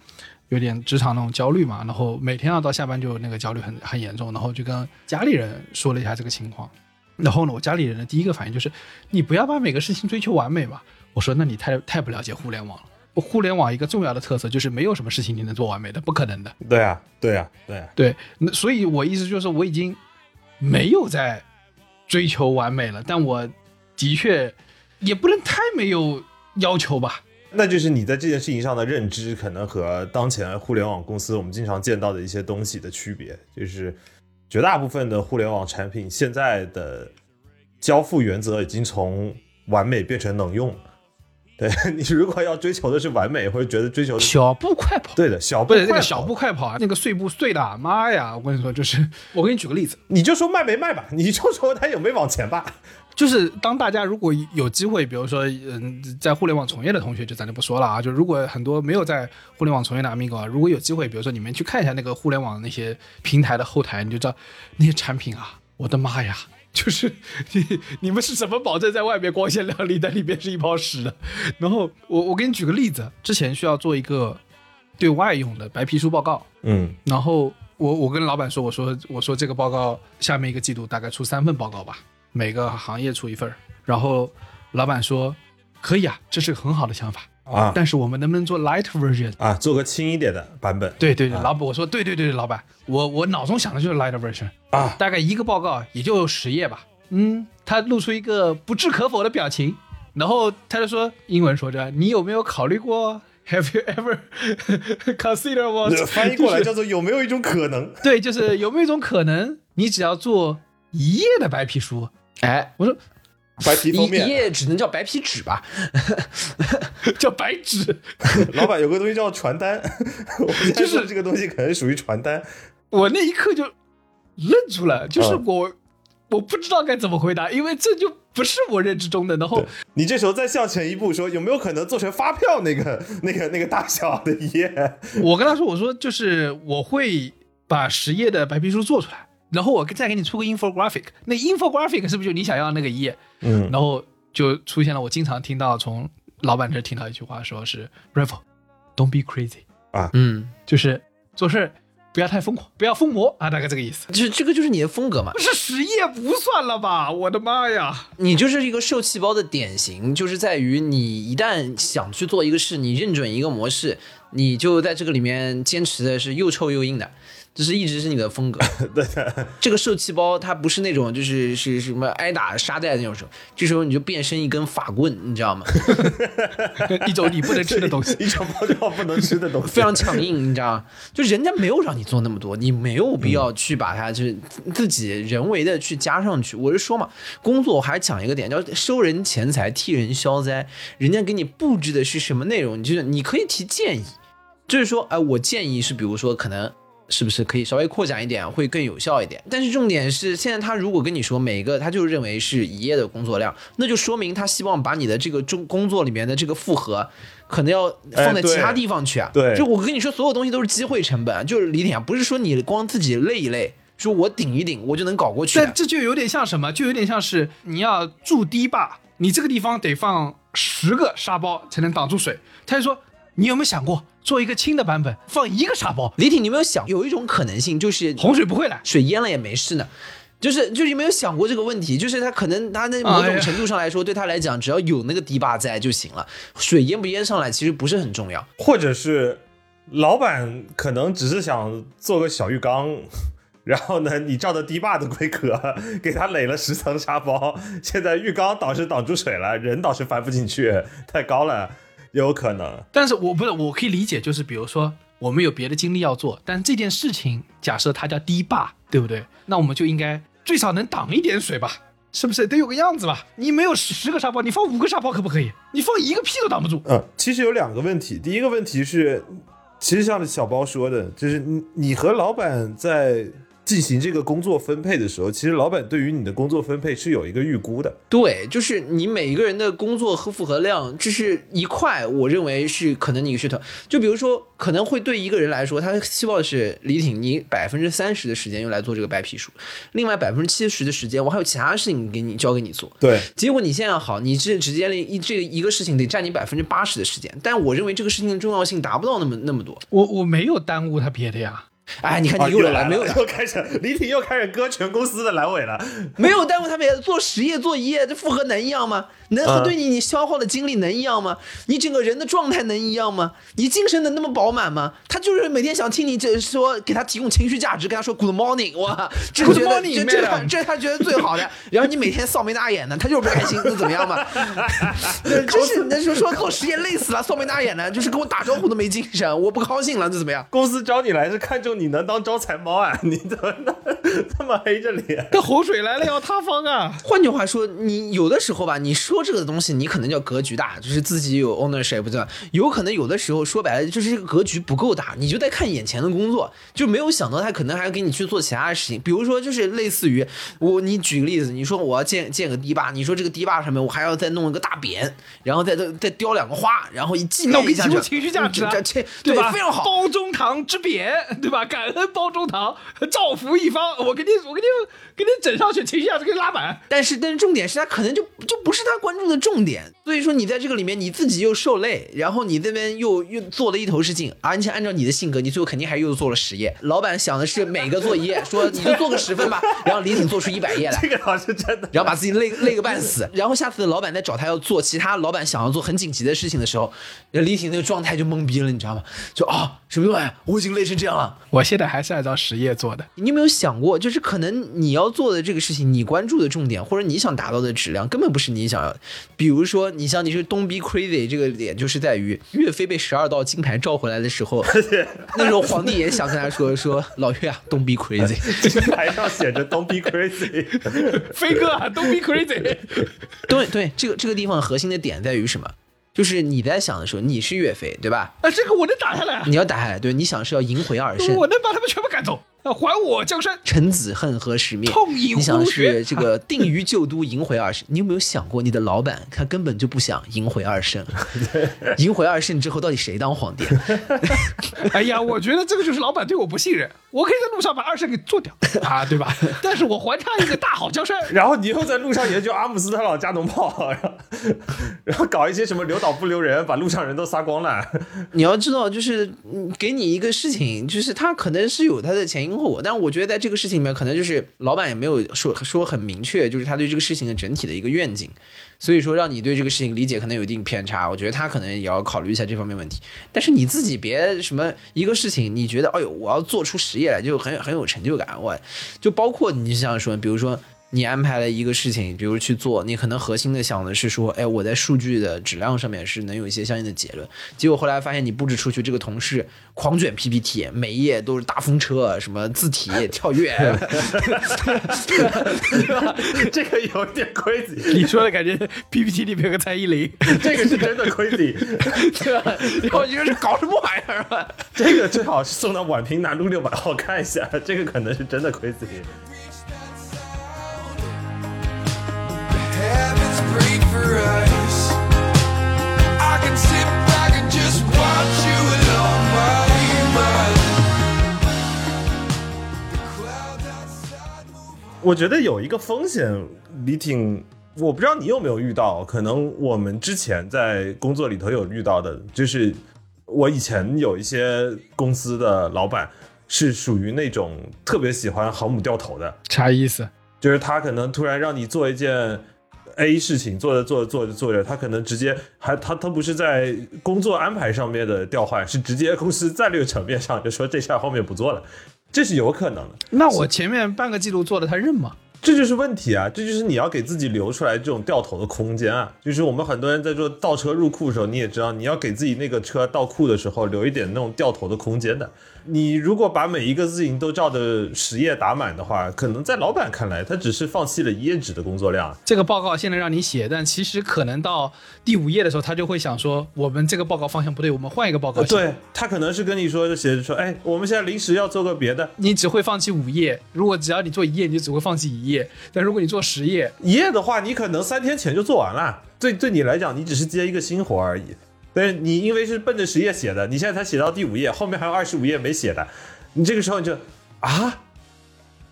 Speaker 3: 有点职场那种焦虑嘛，然后每天要到下班就那个焦虑很很严重，然后就跟家里人说了一下这个情况。然后呢，我家里人的第一个反应就是，你不要把每个事情追求完美嘛。我说，那你太太不了解互联网了。互联网一个重要的特色就是没有什么事情你能做完美的，不可能的。
Speaker 5: 对啊，对啊，对啊。
Speaker 3: 对，那所以我意思就是我已经没有在追求完美了，但我的确也不能太没有要求吧。
Speaker 5: 那就是你在这件事情上的认知，可能和当前互联网公司我们经常见到的一些东西的区别，就是绝大部分的互联网产品现在的交付原则已经从完美变成能用。对 (laughs) 你如果要追求的是完美，或者觉得追求
Speaker 3: 小步快跑，
Speaker 5: 对的小步
Speaker 3: 那
Speaker 5: 快跑
Speaker 3: 个小步快跑啊，那个碎步碎的，妈呀！我跟你说，就是我给你举个例子，
Speaker 5: 你就说卖没卖吧，你就说他有没有往前吧。(laughs)
Speaker 3: 就是当大家如果有机会，比如说，嗯，在互联网从业的同学，就咱就不说了啊。就如果很多没有在互联网从业的 amigo 啊，如果有机会，比如说你们去看一下那个互联网那些平台的后台，你就知道那些产品啊，我的妈呀！就是你你们是怎么保证在外面光鲜亮丽，但里面是一泡屎的？然后我我给你举个例子，之前需要做一个对外用的白皮书报告，
Speaker 5: 嗯
Speaker 3: 然后我我跟老板说，我说我说这个报告下面一个季度大概出三份报告吧，每个行业出一份儿。然后老板说可以啊，这是个很好的想法，
Speaker 5: 啊
Speaker 3: 但是我们能不能做 light version？
Speaker 5: 啊，做个轻一点的版本。
Speaker 3: 对对对，
Speaker 5: 啊
Speaker 3: 老板，我说对对对对，老板，我我脑中想的就是 light version，
Speaker 5: 啊，
Speaker 3: 大概一个报告也就十页吧。嗯，他露出一个不置可否的表情，然后他就说英文说着，你有没有考虑过？Have you ever (laughs) consider what？(laughs)
Speaker 5: 翻译过来叫做有没有一种可能？
Speaker 3: 对，就是有没有一种可能，你只要做一页的白皮书？
Speaker 4: 哎，
Speaker 3: 我说
Speaker 5: 白皮封面，一
Speaker 4: 页只能叫白皮纸吧？(laughs)
Speaker 3: 叫白纸，(laughs)
Speaker 5: 老板有个东西叫传单，
Speaker 3: 就是
Speaker 5: 这个东西可能属于传单。
Speaker 3: 我那一刻就愣住了，就是
Speaker 5: 嗯
Speaker 3: 我、我不知道该怎么回答，因为这就不是我认知中的。然后
Speaker 5: 你这时候再向前一步说，有没有可能做成发票那个那个那个大小的一页？
Speaker 3: 我跟他说，我说就是我会把十页的白皮书做出来，然后我再给你出个 infographic，那 infographic 是不是就你想要的那个一页？
Speaker 5: 嗯，
Speaker 3: 然后就出现了我经常听到从老板这听到一句话，说是 Revo，don't be crazy，啊
Speaker 4: 嗯，
Speaker 3: 就是做事儿不要太疯狂，不要疯魔啊，大概这个意思。
Speaker 4: 这这个就是你的风格嘛
Speaker 3: 不。是十页不算了吧？我的妈呀！
Speaker 4: 你就是一个受气包的典型，就是在于你一旦想去做一个事，你认准一个模式，你就在这个里面坚持的是又臭又硬的，这是一直是你的风格。(laughs)
Speaker 5: 对，
Speaker 4: 这个受气包它不是那种就是是什么挨打沙袋的那种时候，这时候你就变身一根法棍，你知道吗？(laughs)
Speaker 3: 一种你不能吃的东西。(laughs)
Speaker 5: 一种包装不能吃的东西，
Speaker 4: 非常强硬，你知道吗？就人家没有让你做那么多，你没有必要去把它就是自己人为的去加上去。我是说嘛，工作我还讲一个点，叫收人钱财，替人消灾。人家给你布置的是什么内容，你就是你可以提建议，就是说，哎、我建议是，比如说可能。是不是可以稍微扩展一点，会更有效一点？但是重点是，现在他如果跟你说每个他就认为是一页的工作量，那就说明他希望把你的这个中工作里面的这个负荷，可能要放在其他地方去啊。
Speaker 5: 对
Speaker 4: 就我跟你说，所有东西都是机会成本，就是李挺啊，不是说你光自己累一累，说我顶一顶我就能搞过去
Speaker 3: 但。这就有点像什么？就有点像是你要筑堤坝，你这个地方得放十个沙包才能挡住水。他就说，你有没有想过做一个轻的版本，放一个沙包，
Speaker 4: 李挺，你有没有想，有一种可能性就是
Speaker 3: 洪水不会来？
Speaker 4: 水淹了也没事呢？就是就是有没有想过这个问题？就是他可能他那某种程度上来说，对他来讲，只要有那个堤坝在就行了，水淹不淹上来其实不是很重要。
Speaker 5: 或者是老板可能只是想做个小浴缸。(laughs) 然后呢，你照着堤坝的规格 (laughs) 给他垒了十层沙包，现在浴缸倒是挡住水了，人倒是翻不进去，太高了，有可能。
Speaker 3: 但是我不是，我可以理解，就是比如说我们有别的经历要做，但这件事情假设它叫堤坝，对不对？那我们就应该最少能挡一点水吧？是不是得有个样子吧？你没有十个沙包，你放五个沙包可不可以？你放一个屁都挡不住。
Speaker 5: 嗯，其实有两个问题。第一个问题是，其实像小包说的，就是你你和老板在进行这个工作分配的时候，其实老板对于你的工作分配是有一个预估的。
Speaker 4: 对，就是你每一个人的工作和负荷量，这是一块，我认为是可能你是头。就比如说，可能会对一个人来说，他希望是李挺，你百分之三十的时间用来做这个白皮书，另外百分之七十的时间，我还有其他事情给你交给你做。
Speaker 5: 对，
Speaker 4: 结果你现在好，你这直接一这个一个事情得占你百分之八十的时间，但我认为这个事情的重要性达不到那么那么多。
Speaker 3: 我我没有耽误他别的呀，
Speaker 4: 哎，你看
Speaker 5: 啊，
Speaker 4: 你又来没有
Speaker 5: 又开始，李挺又开始割全公司的阑尾了。
Speaker 4: 没有耽误他们做十页做一页，这复合能一样吗？能
Speaker 5: 嗯
Speaker 4: 和对你你消耗的精力能一样吗？你整个人的状态能一样吗？你精神能那么饱满吗？他就是每天想听你这说给他提供情绪价值，跟他说 Good morning，哇，这觉得
Speaker 3: morning，
Speaker 4: 这这他这他觉得最好的。然后你每天扫眉打眼的，他就是不开心，那怎么样嘛？(laughs) 对这是那就说做实验累死了，扫眉打眼的，就是跟我打招呼都没精神，我不高兴了，这怎么样？
Speaker 5: 公司招你来是看中你能当招财猫啊？你怎么能 (laughs) 这么黑着脸？
Speaker 3: 那洪水来了要塌方啊！
Speaker 4: 换句话说，你有的时候吧，你说这个东西，你可能叫格局大，就是自己有 ownership，对吧？有可能有的时候说白了，就是这个格局不够大，你就在看眼前的工作，就没有想到他可能还要给你去做其他的事情，比如说就是类似于我，你举个例子，你说我要建建个堤坝，你说这个堤坝上面我还要再弄一个大匾，然后再再再雕两个花，然后一纪
Speaker 3: 那我
Speaker 4: 念一下去
Speaker 3: 给你提供，情绪价值啊
Speaker 4: 这这
Speaker 3: 对吧？
Speaker 4: 非常好。
Speaker 3: 包中堂之匾，对吧？感恩包中堂，(laughs) 造福一方。我给你，我给你，给你整上去，停一下，这个拉满。
Speaker 4: 但是，但是重点是他可能就就不是他关注的重点，所以说你在这个里面你自己又受累，然后你这边又又做了一头是劲，而且按照你的性格，你最后肯定还又做了十页。老板想的是每个做一页，说你就做个十分吧，然后李挺做出一百页来，
Speaker 5: 这个老师真的。
Speaker 4: 然后把自己累累个半死，然后下次老板再找他要做其他老板想要做很紧急的事情的时候，李挺那个状态就懵逼了，你知道吗？就啊，什么玩意儿？我已经累成这样了。
Speaker 3: 我现在还是按照十页做的。
Speaker 4: 你有没有想过，就是可能你要做的这个事情，你关注的重点或者你想达到的质量，根本不是你想要。比如说，你像你是东逼 crazy 这个点，就是在于岳飞被十二道金牌召回来的时候，(laughs) 那时候皇帝也想跟他说说老岳啊，东逼 crazy，(laughs)
Speaker 5: 金牌上写着 “Don't be crazy”。(laughs)
Speaker 3: 飞哥啊，Don't be crazy。
Speaker 4: 对对，这个这个地方核心的点在于什么？就是你在想的时候，你是岳飞，对吧？
Speaker 3: 啊，这个我能打下来啊！
Speaker 4: 你要打下来，对，你想是要赢回二圣，
Speaker 3: 我能把他们全部赶走，啊，还我江山。
Speaker 4: 臣子恨何时灭？
Speaker 3: 痛饮
Speaker 4: 你想是这个定于旧都，迎回二圣。你有没有想过，你的老板他根本就不想迎回二圣？迎回二圣之后，到底谁当皇帝？(laughs)
Speaker 3: 哎呀，我觉得这个就是老板对我不信任。我可以在路上把二圣给做掉 (laughs) 啊，对吧？但是我还他一个大好江山。(laughs)
Speaker 5: 然后你又在路上研究阿姆斯特朗加农炮，然后然后搞一些什么留岛不留人，把路上人都杀光了。
Speaker 4: 你要知道，就是嗯给你一个事情，就是他可能是有他的前因后果，但我觉得在这个事情里面，可能就是老板也没有说说很明确，就是他对这个事情的整体的一个愿景，所以说让你对这个事情理解可能有一定偏差。我觉得他可能也要考虑一下这方面问题。但是你自己别什么一个事情，你觉得哎呦，我要做出实业来，就很很有成就感。我就包括你像说，比如说。你安排了一个事情，比如去做，你可能核心的想的是说，哎，我在数据的质量上面是能有一些相应的结论。结果后来发现你布置出去，这个同事狂卷 PPT，每一页都是大风车，什么字体跳跃，(laughs)
Speaker 5: 这个有点 crazy，
Speaker 3: 你说的感觉 PPT 里面有个蔡依林，
Speaker 5: 这个是真的 crazy，
Speaker 4: 对吧？然后你说这搞什么玩意儿啊？
Speaker 5: 这个最好是送到宛平南路六百号看一下，这个可能是真的 crazy。我觉得有一个风险，李挺，我不知道你有没有遇到，可能我们之前在工作里头有遇到的，就是我以前有一些公司的老板是属于那种特别喜欢航母掉头的，
Speaker 3: 啥意思？
Speaker 5: 就是他可能突然让你做一件 A 事情，做着做着做着做着，他可能直接还他他不是在工作安排上面的调换，是直接公司战略层面上就说这事儿后面不做了，这是有可能的。
Speaker 3: 那我前面半个季度做的他认吗？
Speaker 5: 这就是问题啊！这就是你要给自己留出来这种掉头的空间啊！就是我们很多人在做倒车入库的时候，你也知道，你要给自己那个车倒库的时候留一点那种掉头的空间的。你如果把每一个事情都照着十页打满的话，可能在老板看来，他只是放弃了一页纸的工作量。
Speaker 3: 这个报告现在让你写，但其实可能到第五页的时候，他就会想说，我们这个报告方向不对，我们换一个报告写。
Speaker 5: 对他可能是跟你说，就写着说，哎，我们现在临时要做个别的，
Speaker 3: 你只会放弃五页。如果只要你做一页，你就只会放弃一页。但如果你做十页，
Speaker 5: 一页的话，你可能三天前就做完了。对，对你来讲，你只是接一个新活而已。但是你因为是奔着十页写的，你现在才写到第五页，后面还有二十五页没写的，你这个时候你就啊，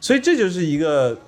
Speaker 5: 所以这就是一个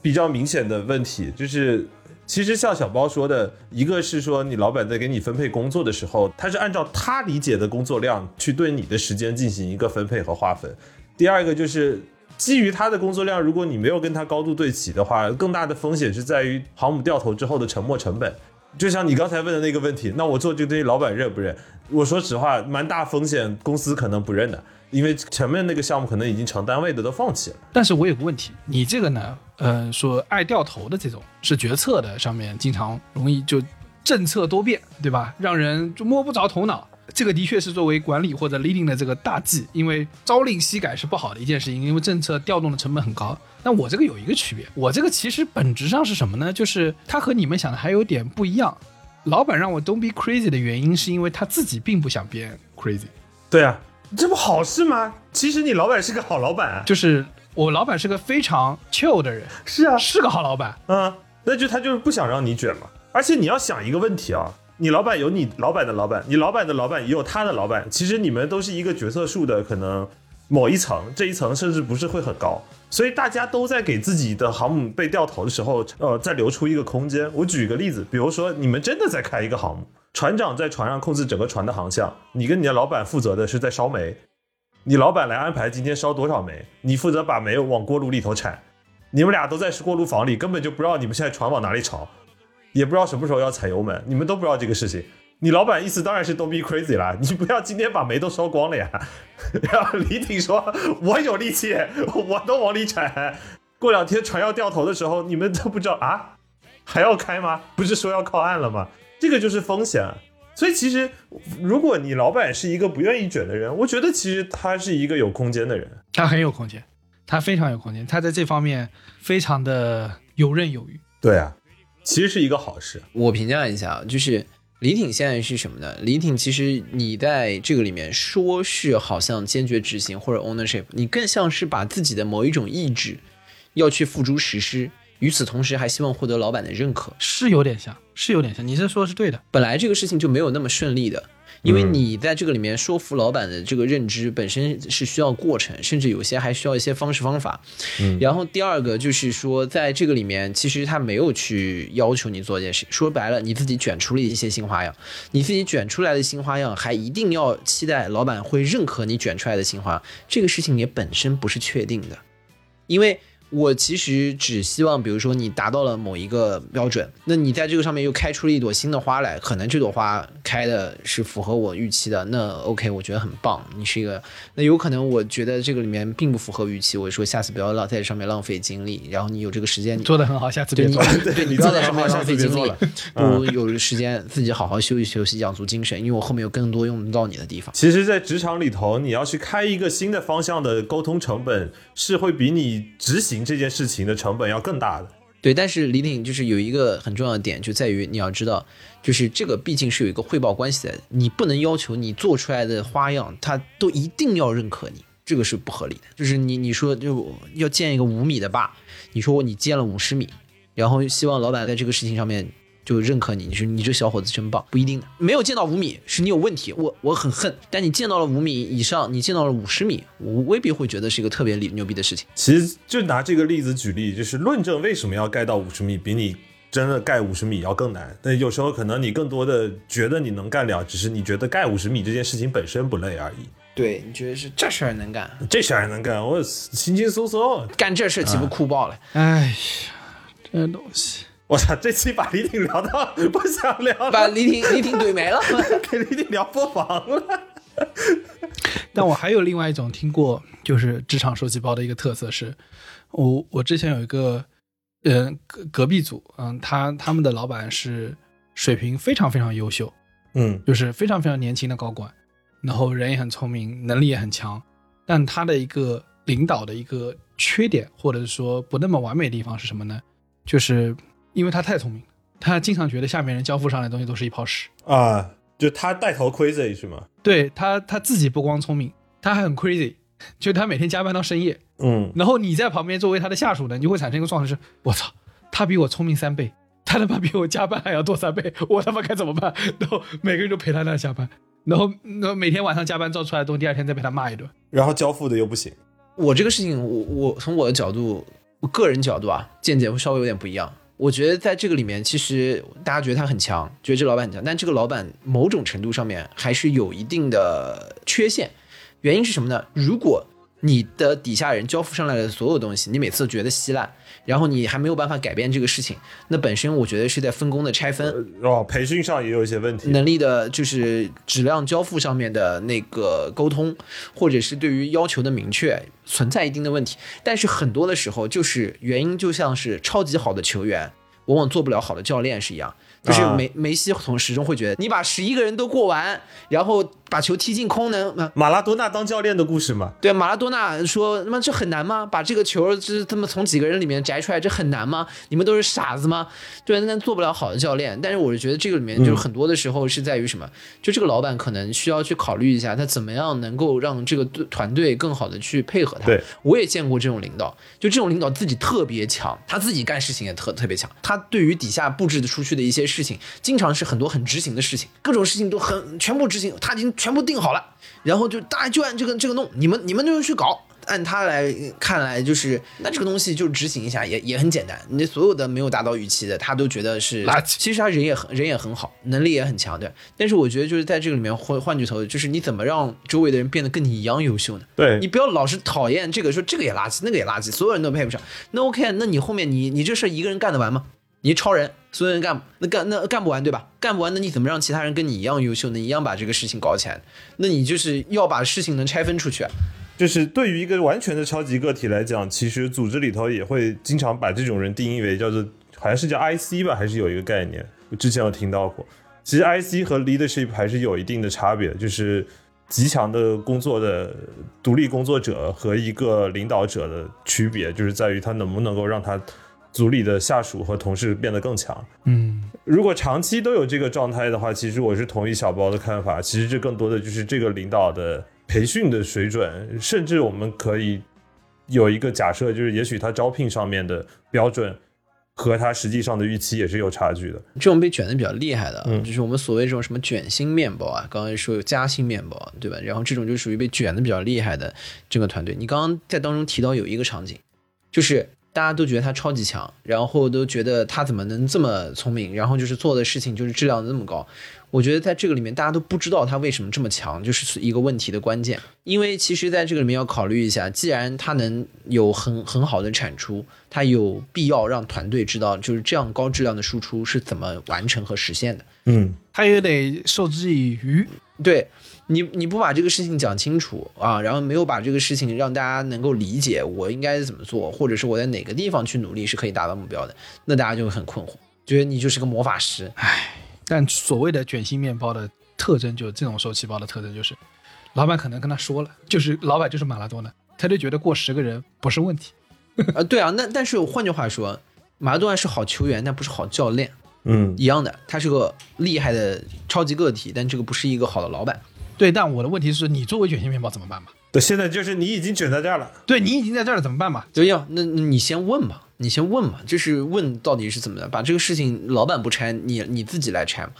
Speaker 5: 比较明显的问题，就是其实像小包说的，一个是说你老板在给你分配工作的时候，他是按照他理解的工作量去对你的时间进行一个分配和划分；第二个就是基于他的工作量，如果你没有跟他高度对齐的话，更大的风险是在于航母掉头之后的沉没成本。就像你刚才问的那个问题，那我做这堆，老板认不认？我说实话，蛮大风险，公司可能不认的，因为前面那个项目可能已经成单位的都放弃了。
Speaker 3: 但是我有个问题，你这个呢，嗯，说爱掉头的这种是决策的上面经常容易就政策多变，对吧？让人就摸不着头脑。这个的确是作为管理或者 leading 的这个大忌，因为朝令夕改是不好的一件事情，因为政策调动的成本很高。但我这个有一个区别，我这个其实本质上是什么呢？就是它和你们想的还有点不一样。老板让我 don't be crazy 的原因，是因为他自己并不想别人 crazy。
Speaker 5: 对啊，这不好事吗？其实你老板是个好老板啊。
Speaker 3: 就是我老板是个非常 chill 的人，
Speaker 5: 是啊，
Speaker 3: 是个好老板。
Speaker 5: 嗯，那就他就是不想让你卷嘛。而且你要想一个问题啊，你老板有你老板的老板，你老板的老板也有他的老板，其实你们都是一个决策树的可能某一层，这一层甚至不是会很高，所以大家都在给自己的航母被掉头的时候，呃，再留出一个空间。我举个例子，比如说你们真的在开一个航母，船长在船上控制整个船的航向，你跟你的老板负责的是在烧煤，你老板来安排今天烧多少煤，你负责把煤往锅炉里头铲，你们俩都在锅炉房里，根本就不知道你们现在船往哪里朝，也不知道什么时候要踩油门，你们都不知道这个事情。你老板意思当然是 don't be crazy 啦，(laughs) 你不要今天把煤都烧光了呀。(laughs) 然后李挺说：“我有力气，我都往里铲。过两天船要掉头的时候，你们都不知道 (laughs) 啊，还要开吗？不是说要靠岸了吗？这个就是风险。所以其实，如果你老板是一个不愿意卷的人，我觉得其实他是一个有空间的人。
Speaker 3: 他很有空间，他非常有空间，他在这方面非常的游刃有余。
Speaker 5: 对啊，其实是一个好事。
Speaker 4: 我评价一下啊，就是李挺现在是什么呢？李挺其实你在这个里面说是好像坚决执行或者 ownership，你更像是把自己的某一种意志要去付诸实施，与此同时还希望获得老板的认可。
Speaker 3: 是有点像，是有点像，你这说的是对的。
Speaker 4: 本来这个事情就没有那么顺利的，因为
Speaker 5: 嗯
Speaker 4: 你在这个里面说服老板的这个认知本身是需要过程，甚至有些还需要一些方式方法。
Speaker 5: 嗯
Speaker 4: 然后第二个就是说，在这个里面，其实他没有去要求你做这件事，说白了，你自己卷出了一些新花样，你自己卷出来的新花样，还一定要期待老板会认可你卷出来的新花样，这个事情也本身不是确定的，因为。我其实只希望，比如说你达到了某一个标准，那你在这个上面又开出了一朵新的花来，可能这朵花开的是符合我预期的，那 OK，我觉得很棒。你是一个，那有可能我觉得这个里面并不符合预期，我说下次不要浪在这上面浪费精力，然后你有这个时间，
Speaker 3: 做的很好，下次别做了。(laughs)
Speaker 4: 对你
Speaker 5: 你
Speaker 4: 不要在上面
Speaker 5: 做的很好
Speaker 4: 浪费精力
Speaker 5: 下次别做了，
Speaker 4: 不如有时间自己好好休息休息，养足精神，因为我后面有更多用得到你的地方。
Speaker 5: 其实，在职场里头，你要去开一个新的方向的沟通成本，是会比你执行这件事情的成本要更大的。
Speaker 4: 对，但是李挺就是有一个很重要的点，就在于你要知道，就是这个毕竟是有一个汇报关系的，你不能要求你做出来的花样，他都一定要认可你，这个是不合理的。就是你你说就要建一个五米的坝，你说你建了五十米，然后希望老板在这个事情上面就认可你，你说你这小伙子真棒，不一定的。没有见到五米是你有问题，我我很恨。但你见到了五米以上，你见到了五十米，我未必会觉得是一个特别牛逼的事情。
Speaker 5: 其实就拿这个例子举例，就是论证为什么要盖到五十米，比你真的盖五十米要更难。但有时候可能你更多的觉得你能干了，只是你觉得盖五十米这件事情本身不累而已。
Speaker 4: 对，你觉得是这事儿能干？
Speaker 5: 这事儿能干，我轻轻松松。
Speaker 4: 干这事岂不酷爆了？
Speaker 3: 哎呀，这东西，
Speaker 5: 我操，这期把李挺聊到不想聊了，
Speaker 4: 把李挺李挺怼没了。(laughs)
Speaker 5: 给李挺聊破防了。
Speaker 3: 但我还有另外一种听过，就是职场手机包的一个特色是，我我之前有一个，嗯、隔隔壁组，嗯，他他们的老板是水平非常非常优秀，
Speaker 5: 嗯
Speaker 3: 就是非常非常年轻的高管，然后人也很聪明，能力也很强，但他的一个领导的一个缺点，或者是说不那么完美的地方是什么呢？就是因为他太聪明，他经常觉得下面人交付上来的东西都是一泡屎。
Speaker 5: 啊，就他带头 crazy 是吗？
Speaker 3: 对他他自己不光聪明，他还很 crazy，(laughs) 就他每天加班到深夜，
Speaker 5: 嗯，
Speaker 3: 然后你在旁边作为他的下属呢，你就会产生一个状态是：我操，他比我聪明三倍，他他妈比我加班还要多三倍，我他妈该怎么办？然后每个人都陪他那下班，然后然后每天晚上加班造出来的东西，第二天再被他骂一顿。
Speaker 5: 然后交付的又不行。
Speaker 4: 我这个事情，我我从我的角度，我个人角度啊，见解会稍微有点不一样。我觉得在这个里面，其实大家觉得他很强，觉得这老板很强，但这个老板某种程度上面还是有一定的缺陷。原因是什么呢？如果你的底下人交付上来的所有东西，你每次都觉得稀烂，然后你还没有办法改变这个事情，那本身我觉得是在分工的拆分。
Speaker 5: 哦，培训上也有一些问题。
Speaker 4: 能力的，就是质量交付上面的那个沟通，或者是对于要求的明确，存在一定的问题。但是很多的时候，就是原因就像是超级好的球员，往往做不了好的教练是一样。就是
Speaker 5: 啊
Speaker 4: 梅梅西从始终会觉得，你把十一个人都过完，然后把球踢进空能，啊
Speaker 5: 马拉多纳当教练的故事嘛，
Speaker 4: 对，马拉多纳说：“那么这很难吗？把这个球这这么从几个人里面摘出来，这很难吗？你们都是傻子吗？”对，那做不了好的教练。但是我是觉得这个里面就是很多的时候是在于什么？就这个老板可能需要去考虑一下，他怎么样能够让这个队团队更好的去配合他。
Speaker 5: 对，
Speaker 4: 我也见过这种领导，就这种领导自己特别强，他自己干事情也特特别强，他对于底下布置的出去的一些事情，经常是很多很执行的事情，各种事情都很全部执行，他已经全部定好了，然后就大家就按这个这个弄，你们你们就去搞。按他来看来，就是那这个东西就执行一下也也很简单。你所有的没有达到预期的，他都觉得是
Speaker 3: 垃圾
Speaker 4: 其实他人也很人也很好，能力也很强，对。但是我觉得就是在这个里面换换句头，就是你怎么让周围的人变得跟你一样优秀呢？
Speaker 5: 对
Speaker 4: 你不要老是讨厌这个，说这个也垃圾，那个也垃圾，所有人都配不上。那 OK，那你后面你你这事儿一个人干得完吗？你超人，所有人干那干那干不完对吧？干不完，那你怎么让其他人跟你一样优秀呢？一样把这个事情搞起来？那你就是要把事情能拆分出去。
Speaker 5: 就是对于一个完全的超级个体来讲，其实组织里头也会经常把这种人定义为叫做好像是叫 IC 吧，还是有一个概念，我之前有听到过。其实 IC 和 leadership 还是有一定的差别，就是极强的工作的独立工作者和一个领导者的区别，就是在于他能不能够让他组里的下属和同事变得更强。
Speaker 3: 嗯，
Speaker 5: 如果长期都有这个状态的话，其实我是同意小包的看法。其实这更多的就是这个领导的培训的水准，甚至我们可以有一个假设，就是也许他招聘上面的标准和他实际上的预期也是有差距的。
Speaker 4: 这种被卷的比较厉害的，
Speaker 5: 嗯
Speaker 4: 就是我们所谓这种什么卷心面包啊，刚才说有夹心面包，对吧？然后这种就属于被卷的比较厉害的这个团队。你刚刚在当中提到有一个场景，就是大家都觉得他超级强，然后都觉得他怎么能这么聪明，然后就是做的事情就是质量那么高。我觉得在这个里面，大家都不知道他为什么这么强，就是一个问题的关键。因为其实在这个里面要考虑一下，既然他能有很很好的产出，他有必要让团队知道，就是这样高质量的输出是怎么完成和实现的。
Speaker 5: 嗯，
Speaker 3: 他也得受之以渔。
Speaker 4: 对你，你不把这个事情讲清楚啊，然后没有把这个事情让大家能够理解我应该怎么做，或者是我在哪个地方去努力是可以达到目标的，那大家就会很困惑，觉得你就是个魔法师。
Speaker 3: 唉但所谓的卷心面包的特征，就是这种受气包的特征，就是老板可能跟他说了，就是老板就是马拉多纳，他就觉得过十个人不是问题。(laughs)
Speaker 4: 啊，对啊，那但是换句话说，马拉多纳是好球员，但不是好教练，
Speaker 5: 嗯，
Speaker 4: 一样的，他是个厉害的超级个体，但这个不是一个好的老板。
Speaker 3: 对，但我的问题是你作为卷心面包怎么办嘛？
Speaker 5: 对，现在就是你已经卷在这儿了。
Speaker 3: 对你已经在这儿了怎么办嘛？
Speaker 4: 对呀，那那你先问嘛，你先问嘛，就是问到底是怎么的，把这个事情老板不拆，你你自己来拆嘛。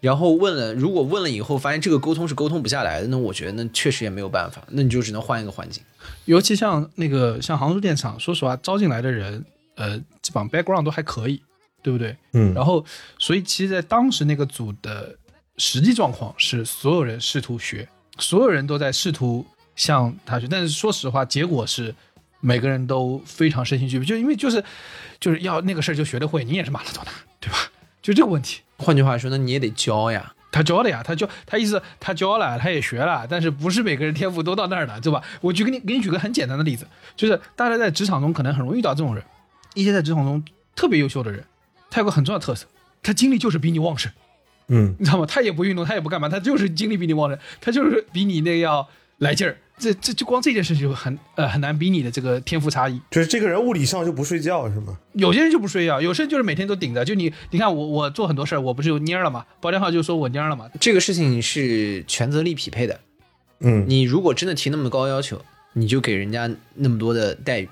Speaker 4: 然后问了，如果问了以后发现这个沟通是沟通不下来的，那我觉得那确实也没有办法，那你就只能换一个环境。
Speaker 3: 尤其像那个像杭州电厂，说实话招进来的人，呃，基本上 background 都还可以，对不对？
Speaker 5: 嗯
Speaker 3: 然后，所以其实，在当时那个组的实际状况是，所有人试图学，所有人都在试图向他学，但是说实话，结果是每个人都非常身心俱疲，就因为就是就是要那个事儿就学得会，你也是马拉多纳，对吧？就这个问题。
Speaker 4: 换句话说，那你也得教呀。
Speaker 3: 他教了呀，他教他意思他教了，他也学了，但是不是每个人天赋都到那儿的，对吧？我举给你给你举个很简单的例子，就是大家在职场中可能很容易遇到这种人，一些在职场中特别优秀的人，他有个很重要的特色，他精力就是比你旺盛，
Speaker 5: 嗯，
Speaker 3: 你知道吗？他也不运动，他也不干嘛，他就是精力比你旺盛，他就是比你那个要来劲儿。这这就光这件事情就很呃很难比你的这个天赋差异。
Speaker 5: 就是这个人物理上就不睡觉是吗？
Speaker 3: 有些人就不睡觉，有些人就是每天都顶着。就你你看我我做很多事儿，我不是有蔫儿了吗？包天浩就说我蔫儿了嘛，
Speaker 4: 这个事情是权责力匹配的。
Speaker 5: 嗯，
Speaker 4: 你如果真的提那么高要求，你就给人家那么多的待遇，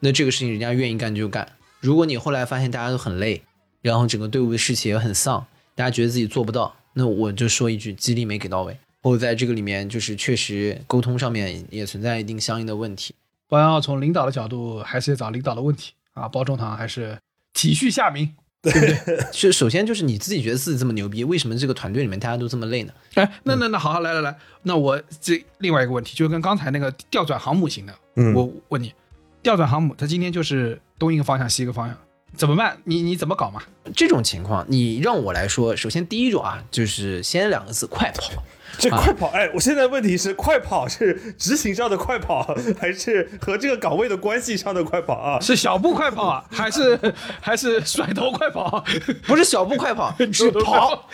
Speaker 4: 那这个事情人家愿意干就干。如果你后来发现大家都很累，然后整个队伍的士气也很丧，大家觉得自己做不到，那我就说一句，激励没给到位，或者在这个里面就是确实沟通上面也存在一定相应的问题。
Speaker 3: 包天浩从领导的角度还是找领导的问题啊，包中堂还是体恤下民。(laughs)
Speaker 4: 对不对是首先就是你自己觉得自己这么牛逼，为什么这个团队里面大家都这么累呢？
Speaker 3: 哎，那那那好好来来来，那我这另外一个问题，就跟刚才那个调转航母型的，
Speaker 5: 嗯
Speaker 3: 我问你，调转航母，它今天就是东一个方向西一个方向，怎么办？你你怎么搞嘛？
Speaker 4: 这种情况，你让我来说，首先第一种啊，就是先两个字，快跑。
Speaker 5: 这快跑，哎，我现在问题是快跑是执行上的快跑，还是和这个岗位的关系上的快跑啊？
Speaker 3: 是小步快跑啊，(laughs) 还是 (laughs) 还是甩头快跑？(laughs)
Speaker 4: 不是小步快跑，是跑，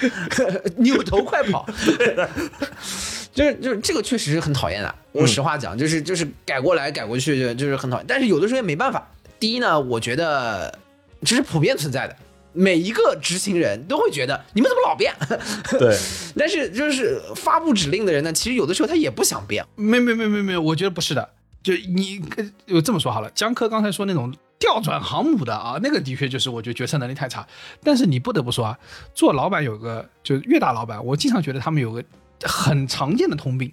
Speaker 4: 扭头快跑。就是就是这个确实是很讨厌的。我实话讲，就是就是改过来改过去，就就是很讨厌。但是有的时候也没办法。第一呢，我觉得这是普遍存在的，每一个执行人都会觉得你们怎么老变？(laughs)
Speaker 5: 对，
Speaker 4: 但是就是发布指令的人呢，其实有的时候他也不想变。
Speaker 3: 没没没没没有，我觉得不是的。就你呃有这么说好了，江科刚才说那种调转航母的啊，那个的确就是我觉得决策能力太差。但是你不得不说啊，做老板有个就是越大老板，我经常觉得他们有个很常见的通病，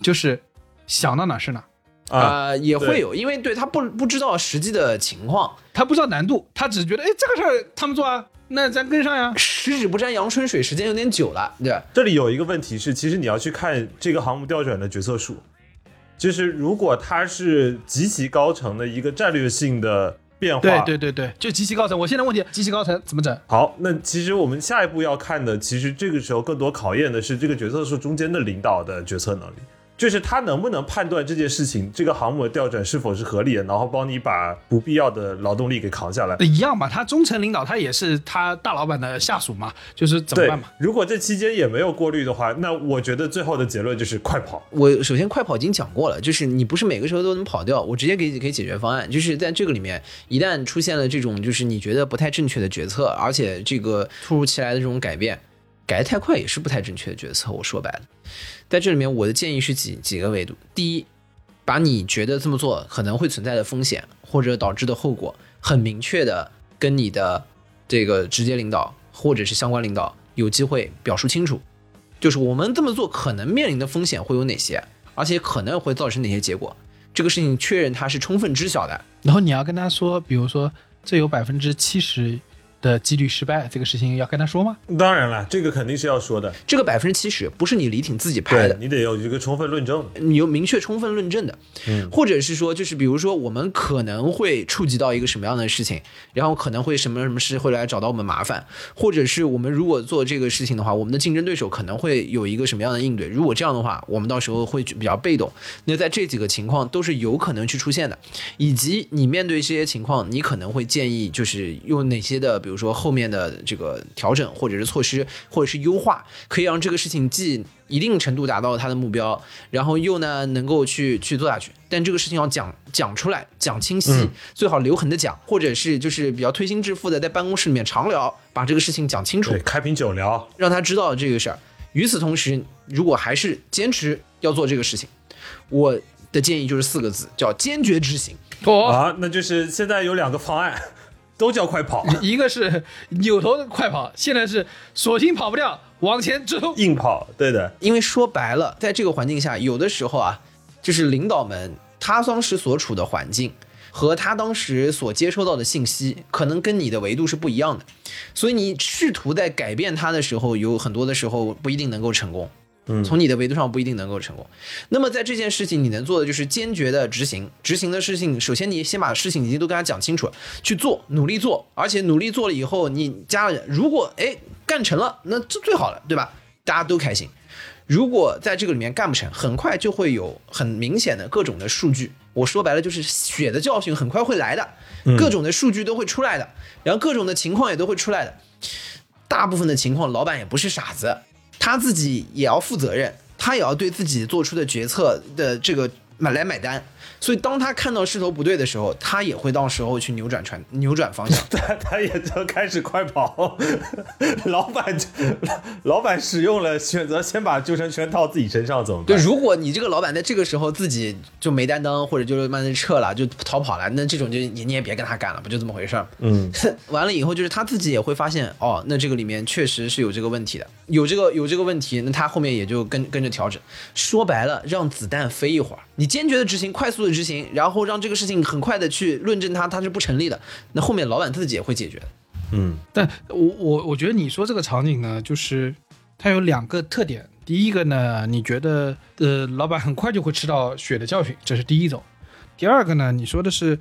Speaker 3: 就是想到哪是哪，
Speaker 5: 啊，
Speaker 4: 啊，也会有，因为对他不不知道实际的情况，
Speaker 3: 他不知道难度，他只觉得哎这个事儿他们做啊，那咱跟上呀。
Speaker 4: 十指不沾阳春水，时间有点久了，对吧？
Speaker 5: 这里有一个问题是，其实你要去看这个航母调转的决策树，就是如果它是极其高层的一个战略性的变化，
Speaker 3: 对对对对，就极其高层。我现在问题，极其高层怎么整？
Speaker 5: 好，那其实我们下一步要看的，其实这个时候更多考验的是这个决策树中间的领导的决策能力，就是他能不能判断这件事情，这个航母的调转是否是合理的，然后帮你把不必要的劳动力给扛下来。
Speaker 3: 一样嘛，他中层领导他也是他大老板的下属嘛，就是怎么办嘛？，
Speaker 5: 如果这期间也没有过滤的话，那我觉得最后的结论就是快跑。
Speaker 4: 我首先快跑已经讲过了，就是你不是每个时候都能跑掉，我直接给给解决方案，就是在这个里面，一旦出现了这种就是你觉得不太正确的决策，而且这个突如其来的这种改变，改太快也是不太正确的决策。我说白了，在这里面我的建议是几几个维度：第一，把你觉得这么做可能会存在的风险或者导致的后果，很明确的跟你的这个直接领导或者是相关领导有机会表述清楚。就是我们这么做可能面临的风险会有哪些，而且可能会造成哪些结果，这个事情确认他是充分知晓的。
Speaker 3: 然后你要跟他说，比如说这有百分之七十的几率失败，这个事情要跟他说吗？
Speaker 5: 当然了，这个肯定是要说的，
Speaker 4: 这个百分之七十不是你李挺自己拍的，
Speaker 5: 你得有一个充分论证。
Speaker 4: 你有明确充分论证的，嗯或者是说，就是比如说我们可能会触及到一个什么样的事情，然后可能会什么什么事会来找到我们麻烦，或者是我们如果做这个事情的话，我们的竞争对手可能会有一个什么样的应对。如果这样的话，我们到时候会比较被动。那在这几个情况都是有可能去出现的，以及你面对这些情况，你可能会建议就是用哪些的，比如说后面的这个调整或者是措施或者是优化，可以让这个事情既一定程度达到它的目标，然后又呢能够去去做下去。但这个事情要讲讲出来，讲清晰，最好留痕的讲，或者是就是比较推心置腹的在办公室里面长聊，把这个事情讲清楚
Speaker 5: 对，，开瓶酒聊，
Speaker 4: 让他知道这个事儿。与此同时，如果还是坚持要做这个事情，我的建议就是四个字，叫坚决执行。
Speaker 3: 哦，
Speaker 5: 啊，那就是现在有两个方案，都叫快跑，
Speaker 3: 一个是扭头的快跑，现在是索性跑不掉，往前直冲。
Speaker 5: 硬跑，对的，
Speaker 4: 因为说白了，在这个环境下，有的时候啊，就是领导们他当时所处的环境和他当时所接收到的信息，可能跟你的维度是不一样的，所以你试图在改变他的时候，有很多的时候不一定能够成功。
Speaker 5: 嗯
Speaker 4: 从你的维度上不一定能够成功。那么在这件事情，你能做的就是坚决的执行。执行的事情，首先你先把事情已经都跟他讲清楚了，去做，努力做，而且努力做了以后，你家人如果哎干成了，那这最好了，对吧？大家都开心。如果在这个里面干不成，很快就会有很明显的各种的数据。我说白了就是血的教训很快会来的，各种的数据都会出来的，然后各种的情况也都会出来的。大部分的情况，老板也不是傻子，他自己也要负责任，他也要对自己做出的决策的这个买来买单。所以，当他看到势头不对的时候，他也会到时候去扭转船 (laughs) 扭转方向。
Speaker 5: 他 (laughs) 他也就开始快跑，(laughs) 老板就老板使用了选择先把救生圈套自己身上怎么
Speaker 4: 对，如果你这个老板在这个时候自己就没担当，或者就是慢慢撤了，就逃跑了，那这种就你你也别跟他干了，不就这么回事儿？
Speaker 5: 嗯，
Speaker 4: 完了以后，就是他自己也会发现，哦，那这个里面确实是有这个问题的，有这个有这个问题，那他后面也就跟跟着调整。说白了，让子弹飞一会儿，你坚决的执行，快速的执行，然后让这个事情很快的去论证它，它是不成立的。那后面老板自己也会解决。
Speaker 5: 嗯，
Speaker 3: 但我我我觉得你说这个场景呢，就是它有两个特点。第一个呢，你觉得呃，老板很快就会吃到血的教训，这是第一种。第二个呢，你说的是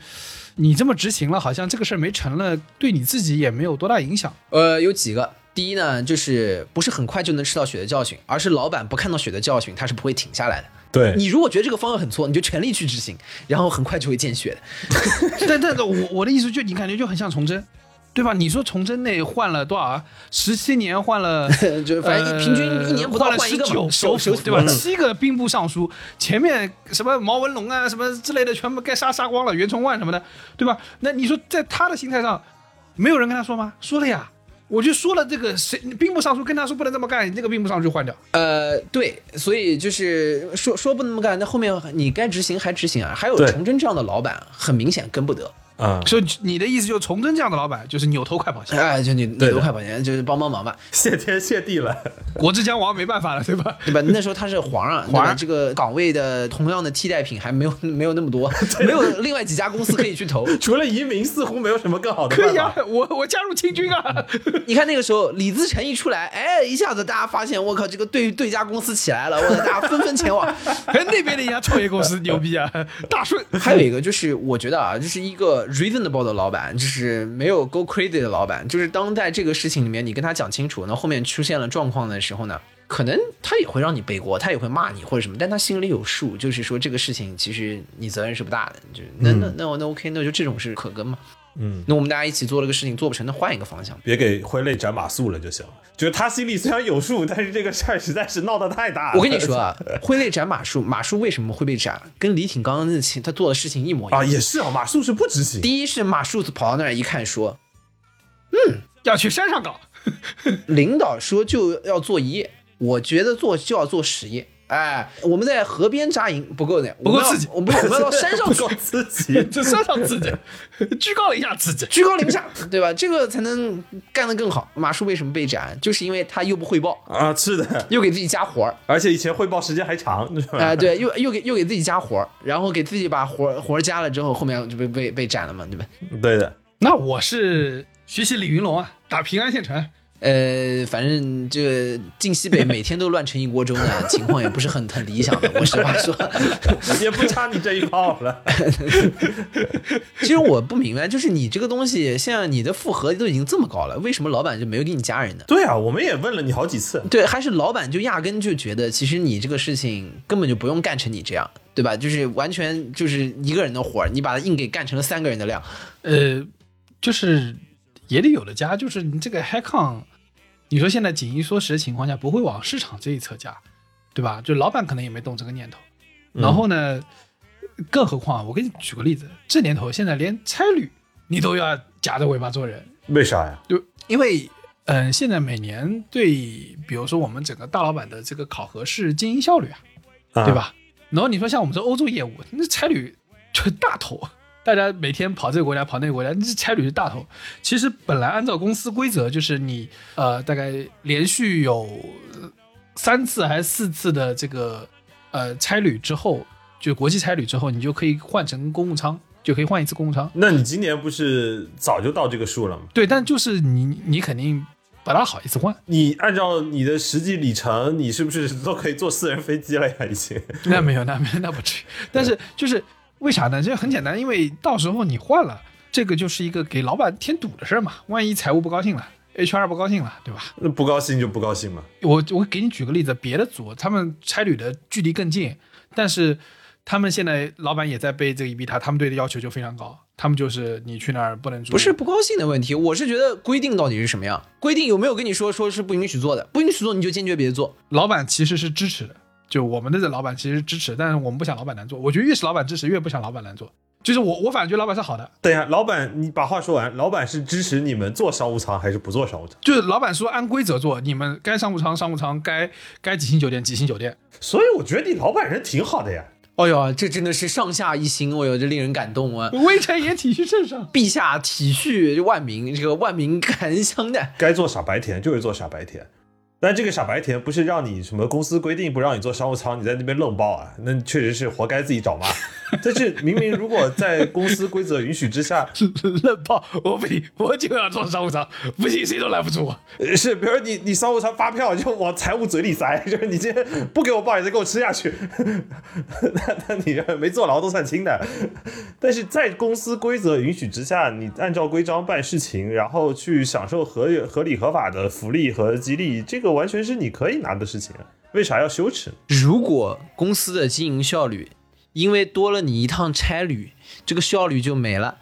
Speaker 3: 你这么执行了，好像这个事儿没成了，对你自己也没有多大影响。
Speaker 4: 呃，有几个。第一呢，就是不是很快就能吃到血的教训，而是老板不看到血的教训，他是不会停下来的。
Speaker 5: 对，
Speaker 4: 你如果觉得这个方案很错，你就全力去执行，然后很快就会见血的。(laughs)
Speaker 3: 但但我我的意思就你感觉就很像崇祯，对吧？你说崇祯那换了多少啊？十七年换了。(laughs)
Speaker 4: 就反正平均一年不到
Speaker 3: 呃换
Speaker 4: 一个嘛
Speaker 3: 十九
Speaker 4: 首首
Speaker 3: 对吧？七个兵部尚书，前面什么毛文龙啊，什么之类的，全部该杀杀光了，袁崇焕什么的，对吧？那你说在他的心态上，没有人跟他说吗？说了呀，我就说了这个谁兵部尚书跟他说不能这么干，那个兵部尚书就换掉。
Speaker 4: 呃，对，所以就是说说不那么干，那后面你该执行还执行啊。还有
Speaker 5: 对
Speaker 4: 崇祯这样的老板，很明显跟不得。
Speaker 5: 啊、
Speaker 3: 所以你的意思就是崇祯这样的老板就是扭头快跑线，
Speaker 4: 哎，就你
Speaker 5: 扭
Speaker 4: 头快跑钱，就是帮帮忙吧，
Speaker 5: 谢天谢地了。
Speaker 3: 国之将亡没办法了，对吧？(laughs)
Speaker 4: 对吧？那时候他是皇上，对吧
Speaker 3: 皇上
Speaker 4: 这个岗位的同样的替代品还没有没有那么多，没有另外几家公司可以去投。(laughs)
Speaker 5: 除了移民，似乎没有什么更好的
Speaker 3: 可以啊。(laughs) 我我加入清军啊！
Speaker 4: 你看那个时候李自成一出来，哎，一下子大家发现，我靠，这个对对家公司起来了，我大家纷纷前往。
Speaker 3: 哎，那边的一家创业公司牛逼啊，大顺。
Speaker 4: 还有一个就是，我觉得啊，就是一个 reasonable 的老板，就是没有 go crazy 的老板，就是当在这个事情里面你跟他讲清楚，那后面出现了状况的时候呢，可能他也会让你背锅，他也会骂你或者什么，但他心里有数，就是说这个事情其实你责任是不大的，就那那那我那 OK，那就这种是可跟嘛。
Speaker 5: 嗯，
Speaker 4: 那我们大家一起做了个事情，做不成，那换一个方向。
Speaker 5: 别给挥泪斩马谡了就行了。就是他心里虽然有数，但是这个事儿实在是闹得太大了。
Speaker 4: 我跟你说啊，(laughs) 挥泪斩马谡，马谡为什么会被斩？跟李挺刚刚那情他做的事情一模一样
Speaker 5: 啊，也是啊，马谡是不执行。
Speaker 4: 第一是马谡跑到那儿一看说，嗯
Speaker 3: 要去山上搞，
Speaker 4: 领导说就要做一夜，我觉得做就要做十夜。哎，我们在河边扎营不够呢，
Speaker 3: 不够刺激
Speaker 4: 我们要我们我们要到 (laughs) 山上去，
Speaker 5: 刺激。
Speaker 3: 这 (laughs) 山上刺激，居高临下刺激。
Speaker 4: 居高临下，对吧？这个才能干得更好。马叔为什么被斩？就是因为他又不汇报，
Speaker 5: 啊，是的，
Speaker 4: 又给自己加活儿，
Speaker 5: 而且以前汇报时间还长，是吧？
Speaker 4: 哎、对，又又给又给自己加活儿，然后给自己把活儿活儿加了之后，后面就被被被斩了嘛，对吧？
Speaker 5: 对的。
Speaker 3: 那我是学习李云龙啊，打平安县城。
Speaker 4: 呃，反正这个晋西北每天都乱成一锅粥呢，情况也不是很很理想的。我实话说，(laughs)
Speaker 5: 也不差你这一炮了。(laughs)
Speaker 4: 其实我不明白，就是你这个东西，现在你的复合都已经这么高了，为什么老板就没有给你加人呢？
Speaker 5: 对啊，我们也问了你好几次。
Speaker 4: 对，还是老板就压根就觉得，其实你这个事情根本就不用干成你这样，对吧？就是完全就是一个人的活儿，你把它硬给干成了三个人的量。
Speaker 3: 呃，就是也得有的加，就是你这个 Hackon，你说现在紧衣缩食的情况下，不会往市场这一侧加，对吧？就老板可能也没动这个念头。然后呢，更何况我给你举个例子，这年头现在连差旅你都要夹着尾巴做人，
Speaker 5: 为啥呀？
Speaker 3: 就因为嗯、呃现在每年对，比如说我们整个大老板的这个考核是经营效率啊，
Speaker 5: 啊
Speaker 3: 对？吧？然后你说像我们这欧洲业务，那差旅就大头，大家每天跑这个国家跑那个国家，(laughs) 这差旅是大头。其实本来按照公司规则，就是你呃大概连续有呃三次还是四次的这个呃差旅之后，就国际差旅之后，你就可以换成公务舱，就可以换一次公务舱。
Speaker 5: 那你今年不是早就到这个数了吗？
Speaker 3: 对，但就是你你肯定不大好意思换。
Speaker 5: 你按照你的实际里程，你是不是都可以坐私人飞机了呀？已经。
Speaker 3: 那没有，那没有，那不至于。但是就是为啥呢？这很简单，因为到时候你换了，这个就是一个给老板添堵的事儿嘛。万一财务不高兴了，HR 不高兴了，对吧？
Speaker 5: 那不高兴就不高兴嘛。
Speaker 3: 我我给你举个例子，别的组他们差旅的距离更近，但是他们现在老板也在背这个 EB 塔，他们对的要求就非常高，他们就是你去那儿不能住，
Speaker 4: 不是不高兴的问题，我是觉得规定到底是什么样？规定有没有跟你说说是不允许做的？不允许做你就坚决别做。
Speaker 3: 老板其实是支持的，就我们的老板其实支持，但是我们不想老板难做。我觉得越是老板支持，越不想老板难做。就是我我反正觉得老板是好的，
Speaker 5: 等一下，老板，你把话说完。老板是支持你们做商务舱还是不做商务舱？
Speaker 3: 就是老板说按规则做，你们该商务舱商务舱，该该几星酒店几星酒店。
Speaker 5: 所以我觉得你老板人挺好的呀。
Speaker 4: 哎呦，这真的是上下一心，哦哟，这令人感动啊！
Speaker 3: 微臣也体恤圣上。(laughs)
Speaker 4: 陛下体恤万民，这个万民感恩相待。
Speaker 5: 该做傻白甜就是做傻白甜，但这个傻白甜不是让你什么公司规定不让你做商务舱，你在那边愣爆啊，那确实是活该自己找骂。(laughs) 但是明明如果在公司规则允许之下，(laughs)
Speaker 3: 愣炮，我不行，我就要做商务舱，不行谁都拦不住我。
Speaker 5: 呃是比如说你你商务舱发票就往财务嘴里塞，就是你今天不给我报，也得给我吃下去，(laughs) 那那你没坐牢都算轻的。但是在公司规则允许之下，你按照规章办事情，然后去享受合合理合法的福利和激励，这个完全是你可以拿的事情，为啥要羞耻？
Speaker 4: 如果公司的经营效率因为多了你一趟差旅，这个效率就没了。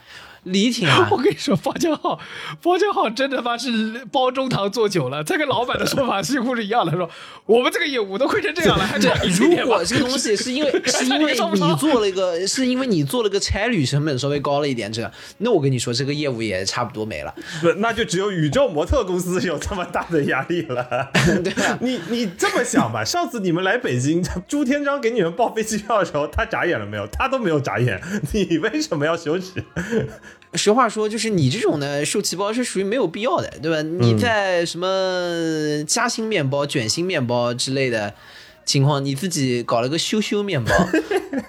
Speaker 4: 李挺啊 (laughs)
Speaker 3: 我，跟你说，包浆号，包浆号真的妈是包中堂做久了，他跟老板的说法几乎是一样的，说 (laughs) 我们这个业务都亏成这样了，(laughs) 还
Speaker 4: 如果这个东西是因为是因为你做了一个，是因为你做了个差旅成本稍微高了一点，这样，那我跟你说，这个业务也差不多没了。
Speaker 5: 不，那就只有宇宙模特公司有这么大的压力了。
Speaker 4: 对啊，
Speaker 5: 你你这么想吧，上次你们来北京，朱天章给你们报飞机票的时候，他眨眼了没有？他都没有眨眼，你为什么要羞耻？
Speaker 4: 实话说，就是你这种呢，受气包是属于没有必要的，对吧？你在什么夹心面包、卷心面包之类的情况，你自己搞了个羞羞面包，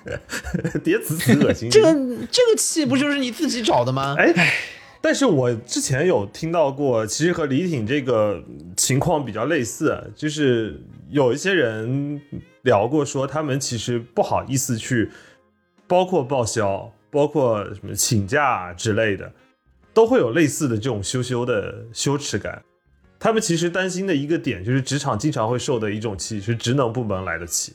Speaker 4: (laughs)
Speaker 5: 叠词词恶心。
Speaker 4: 这个这个气不就是你自己找的吗？
Speaker 5: 哎，但是我之前有听到过，其实和李挺这个情况比较类似，就是有一些人聊过，说他们其实不好意思去，包括报销，包括什么请假之类的，都会有类似的这种羞羞的羞耻感。他们其实担心的一个点就是，职场经常会受的一种气是职能部门来的气，